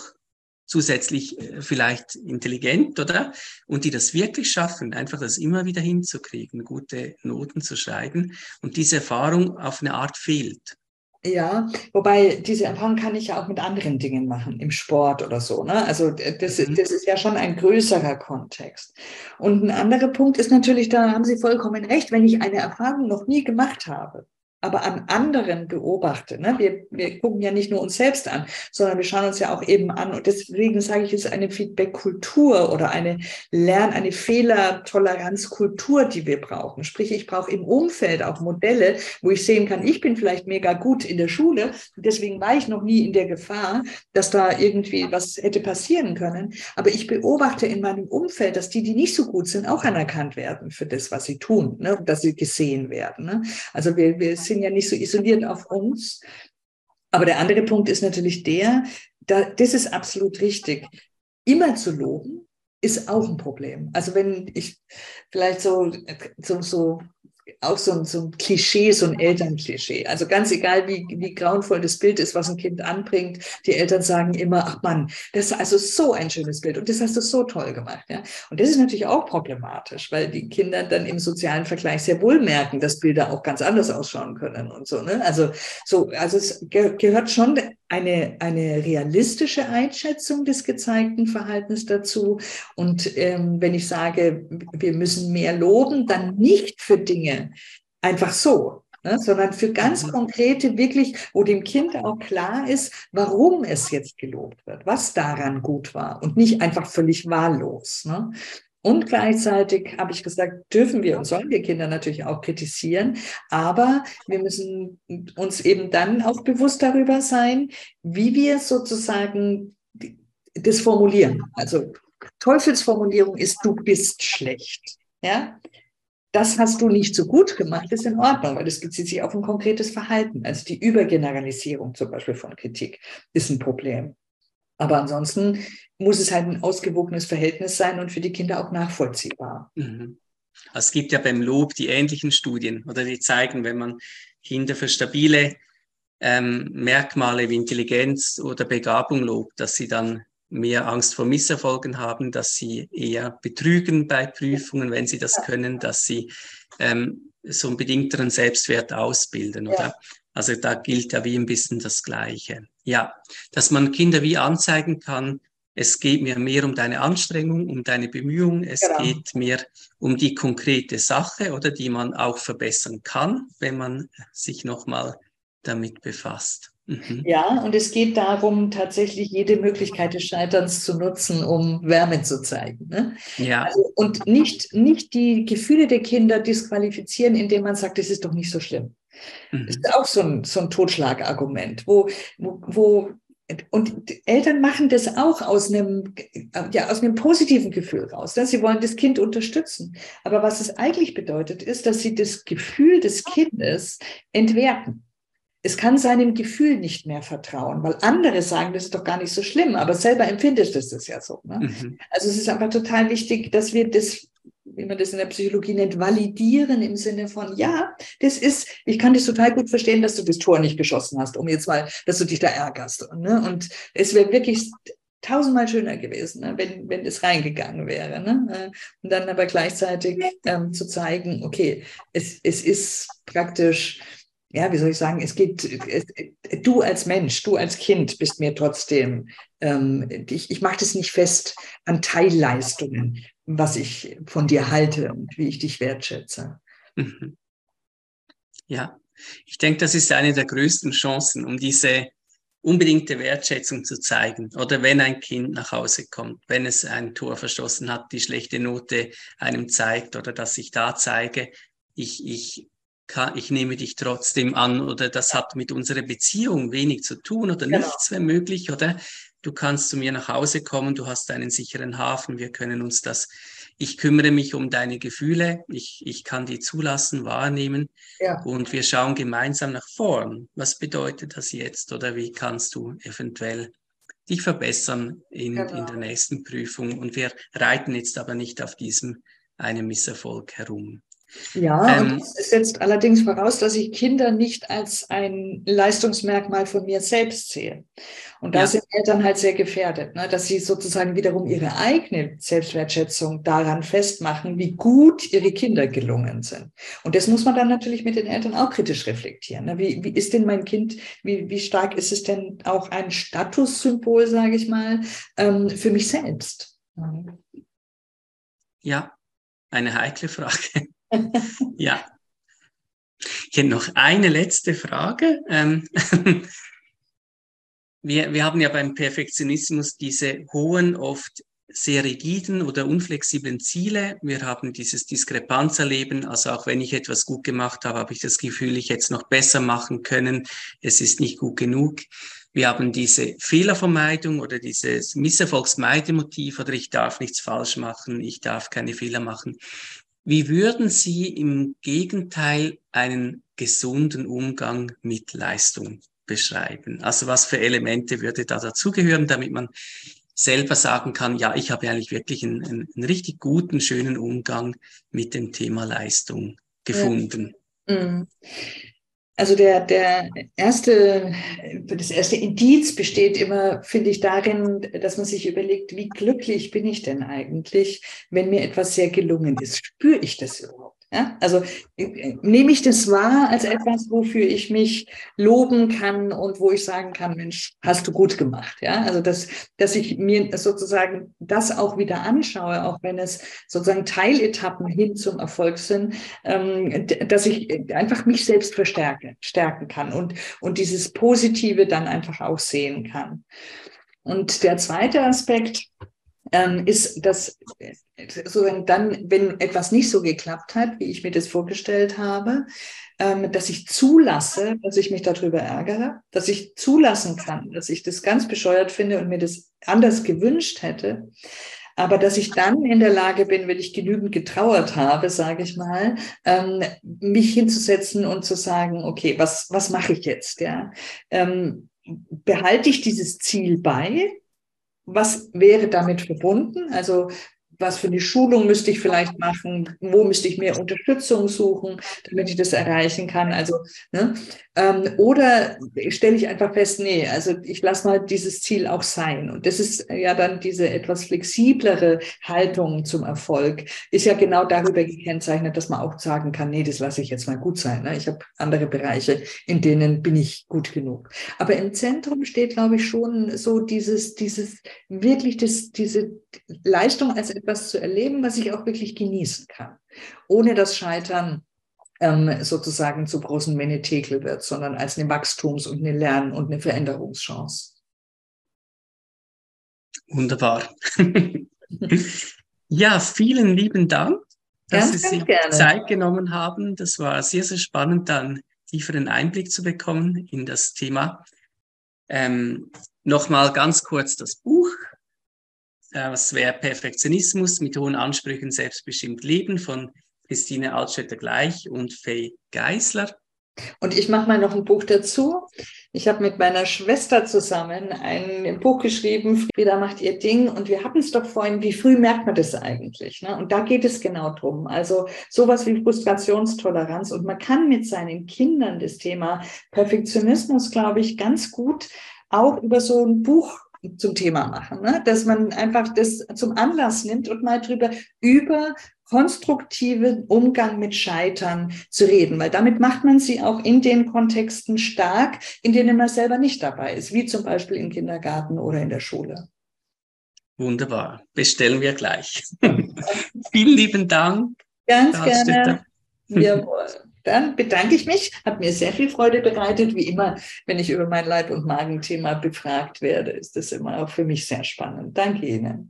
zusätzlich äh, vielleicht intelligent, oder? Und die das wirklich schaffen, einfach das immer wieder hinzukriegen, gute Noten zu schreiben. Und diese Erfahrung auf eine Art fehlt. Ja, wobei diese Erfahrung kann ich ja auch mit anderen Dingen machen, im Sport oder so. Ne? Also das, mhm. das ist ja schon ein größerer Kontext. Und ein anderer Punkt ist natürlich, da haben Sie vollkommen recht, wenn ich eine Erfahrung noch nie gemacht habe, aber an anderen beobachte. Ne? Wir, wir gucken ja nicht nur uns selbst an, sondern wir schauen uns ja auch eben an. Und deswegen sage ich, es ist eine Feedback-Kultur oder eine Lern-, eine Fehlertoleranzkultur, die wir brauchen. Sprich, ich brauche im Umfeld auch Modelle, wo ich sehen kann, ich bin vielleicht mega gut in der Schule. Deswegen war ich noch nie in der Gefahr, dass da irgendwie was hätte passieren können. Aber ich beobachte in meinem Umfeld, dass die, die nicht so gut sind, auch anerkannt werden für das, was sie tun, ne? dass sie gesehen werden. Ne? Also wir, wir sind ja nicht so isoliert auf uns. Aber der andere Punkt ist natürlich der, da, das ist absolut richtig. Immer zu loben ist auch ein Problem. Also wenn ich vielleicht so, so, so auch so ein, so ein Klischee, so ein Elternklischee. Also ganz egal, wie, wie grauenvoll das Bild ist, was ein Kind anbringt, die Eltern sagen immer, ach Mann, das ist also so ein schönes Bild und das hast du so toll gemacht. Ja? Und das ist natürlich auch problematisch, weil die Kinder dann im sozialen Vergleich sehr wohl merken, dass Bilder auch ganz anders ausschauen können und so. Ne? Also, so, also es ge gehört schon eine, eine realistische Einschätzung des gezeigten Verhaltens dazu. Und ähm, wenn ich sage, wir müssen mehr loben, dann nicht für Dinge einfach so, ne, sondern für ganz mhm. konkrete, wirklich, wo dem Kind auch klar ist, warum es jetzt gelobt wird, was daran gut war und nicht einfach völlig wahllos. Ne? Und gleichzeitig habe ich gesagt, dürfen wir und sollen wir Kinder natürlich auch kritisieren, aber wir müssen uns eben dann auch bewusst darüber sein, wie wir sozusagen das formulieren. Also Teufelsformulierung ist, du bist schlecht. Ja, das hast du nicht so gut gemacht, ist in Ordnung, weil das bezieht sich auf ein konkretes Verhalten. Also die Übergeneralisierung zum Beispiel von Kritik ist ein Problem. Aber ansonsten muss es halt ein ausgewogenes Verhältnis sein und für die Kinder auch nachvollziehbar. Mhm. Also es gibt ja beim Lob die ähnlichen Studien oder die zeigen, wenn man Kinder für stabile ähm, Merkmale wie Intelligenz oder Begabung lobt, dass sie dann mehr Angst vor Misserfolgen haben, dass sie eher betrügen bei Prüfungen, wenn sie das können, dass sie ähm, so einen bedingteren Selbstwert ausbilden, ja. oder? Also da gilt ja wie ein bisschen das Gleiche. Ja, dass man Kinder wie anzeigen kann, es geht mir mehr um deine Anstrengung, um deine Bemühung, es genau. geht mir um die konkrete Sache oder die man auch verbessern kann, wenn man sich nochmal damit befasst. Mhm. Ja, und es geht darum, tatsächlich jede Möglichkeit des Scheiterns zu nutzen, um Wärme zu zeigen. Ne? Ja. Also, und nicht, nicht die Gefühle der Kinder disqualifizieren, indem man sagt, das ist doch nicht so schlimm. Mhm. Das ist auch so ein, so ein Totschlagargument, wo, wo, wo und Eltern machen das auch aus einem, ja, aus einem positiven Gefühl raus. Dass sie wollen das Kind unterstützen. Aber was es eigentlich bedeutet, ist, dass sie das Gefühl des Kindes entwerten. Es kann seinem Gefühl nicht mehr vertrauen, weil andere sagen, das ist doch gar nicht so schlimm, aber selber empfindet es das ja so. Ne? Mhm. Also es ist einfach total wichtig, dass wir das wie man das in der Psychologie nennt, validieren im Sinne von, ja, das ist, ich kann das total gut verstehen, dass du das Tor nicht geschossen hast, um jetzt mal, dass du dich da ärgerst. Ne? Und es wäre wirklich tausendmal schöner gewesen, ne, wenn, wenn es reingegangen wäre. Ne? Äh, und dann aber gleichzeitig ähm, zu zeigen, okay, es, es ist praktisch, ja, wie soll ich sagen, es geht, es, du als Mensch, du als Kind bist mir trotzdem, ähm, ich, ich mache das nicht fest an Teilleistungen, was ich von dir halte und wie ich dich wertschätze. Mhm. Ja, ich denke, das ist eine der größten Chancen, um diese unbedingte Wertschätzung zu zeigen. Oder wenn ein Kind nach Hause kommt, wenn es ein Tor verschossen hat, die schlechte Note einem zeigt oder dass ich da zeige, ich, ich, kann, ich nehme dich trotzdem an oder das hat mit unserer Beziehung wenig zu tun oder genau. nichts mehr möglich oder du kannst zu mir nach Hause kommen, du hast einen sicheren Hafen, wir können uns das ich kümmere mich um deine Gefühle, ich, ich kann die zulassen, wahrnehmen ja. und wir schauen gemeinsam nach vorn. Was bedeutet das jetzt oder wie kannst du eventuell dich verbessern in, genau. in der nächsten Prüfung? Und wir reiten jetzt aber nicht auf diesem einen Misserfolg herum. Ja, ähm, und es setzt allerdings voraus, dass ich Kinder nicht als ein Leistungsmerkmal von mir selbst sehe. Und da ja. sind Eltern halt sehr gefährdet, ne? dass sie sozusagen wiederum ihre eigene Selbstwertschätzung daran festmachen, wie gut ihre Kinder gelungen sind. Und das muss man dann natürlich mit den Eltern auch kritisch reflektieren. Ne? Wie, wie ist denn mein Kind, wie, wie stark ist es denn auch ein Statussymbol, sage ich mal, ähm, für mich selbst? Ja, eine heikle Frage. ja. Ich hätte noch eine letzte Frage. Ähm, wir, wir haben ja beim Perfektionismus diese hohen, oft sehr rigiden oder unflexiblen Ziele. Wir haben dieses Diskrepanzerleben. Also auch wenn ich etwas gut gemacht habe, habe ich das Gefühl, ich hätte es noch besser machen können. Es ist nicht gut genug. Wir haben diese Fehlervermeidung oder dieses Misserfolgsmeidemotiv oder ich darf nichts falsch machen, ich darf keine Fehler machen. Wie würden Sie im Gegenteil einen gesunden Umgang mit Leistung beschreiben? Also was für Elemente würde da dazugehören, damit man selber sagen kann, ja, ich habe eigentlich wirklich einen, einen, einen richtig guten, schönen Umgang mit dem Thema Leistung gefunden. Ja. Mhm. Also der, der erste, das erste Indiz besteht immer, finde ich, darin, dass man sich überlegt, wie glücklich bin ich denn eigentlich, wenn mir etwas sehr gelungen ist? Spüre ich das überhaupt? Ja? Also äh, nehme ich das wahr als etwas, wofür ich mich loben kann und wo ich sagen kann, Mensch, hast du gut gemacht. Ja? Also dass, dass ich mir sozusagen das auch wieder anschaue, auch wenn es sozusagen Teiletappen hin zum Erfolg sind, ähm, dass ich einfach mich selbst verstärke, stärken kann und, und dieses Positive dann einfach auch sehen kann. Und der zweite Aspekt, ähm, ist, dass sozusagen dann, wenn etwas nicht so geklappt hat, wie ich mir das vorgestellt habe, ähm, dass ich zulasse, dass ich mich darüber ärgere, dass ich zulassen kann, dass ich das ganz bescheuert finde und mir das anders gewünscht hätte. Aber dass ich dann in der Lage bin, wenn ich genügend getrauert habe, sage ich mal, ähm, mich hinzusetzen und zu sagen, okay, was, was mache ich jetzt? Ja? Ähm, behalte ich dieses Ziel bei was wäre damit verbunden? Also was für eine Schulung müsste ich vielleicht machen, wo müsste ich mehr Unterstützung suchen, damit ich das erreichen kann. Also, ne? Ähm, oder stelle ich einfach fest, nee, also ich lasse mal dieses Ziel auch sein. Und das ist ja dann diese etwas flexiblere Haltung zum Erfolg, ist ja genau darüber gekennzeichnet, dass man auch sagen kann, nee, das lasse ich jetzt mal gut sein. Ne? Ich habe andere Bereiche, in denen bin ich gut genug. Aber im Zentrum steht, glaube ich, schon so dieses, dieses wirklich das, diese Leistung als etwas zu erleben, was ich auch wirklich genießen kann, ohne das Scheitern ähm, sozusagen zu großen Menetekel wird, sondern als eine Wachstums- und eine Lern- und eine Veränderungschance. Wunderbar. ja, vielen lieben Dank, dass ganz, Sie sich gerne. Zeit genommen haben. Das war sehr, sehr spannend, dann tieferen Einblick zu bekommen in das Thema. Ähm, Nochmal ganz kurz das Buch. Das wäre Perfektionismus mit hohen Ansprüchen selbstbestimmt leben von Christine Altschötter gleich und Faye Geisler. Und ich mache mal noch ein Buch dazu. Ich habe mit meiner Schwester zusammen ein Buch geschrieben, Frieda macht ihr Ding. Und wir hatten es doch vorhin, wie früh merkt man das eigentlich? Ne? Und da geht es genau drum. Also sowas wie Frustrationstoleranz. Und man kann mit seinen Kindern das Thema Perfektionismus, glaube ich, ganz gut auch über so ein Buch zum Thema machen, ne? dass man einfach das zum Anlass nimmt und mal drüber über konstruktiven Umgang mit Scheitern zu reden, weil damit macht man sie auch in den Kontexten stark, in denen man selber nicht dabei ist, wie zum Beispiel im Kindergarten oder in der Schule. Wunderbar, bestellen wir gleich. Vielen lieben Dank. Ganz gerne. Jawohl. Dann bedanke ich mich, hat mir sehr viel Freude bereitet. Wie immer, wenn ich über mein Leib- und Magenthema befragt werde, ist das immer auch für mich sehr spannend. Danke Ihnen.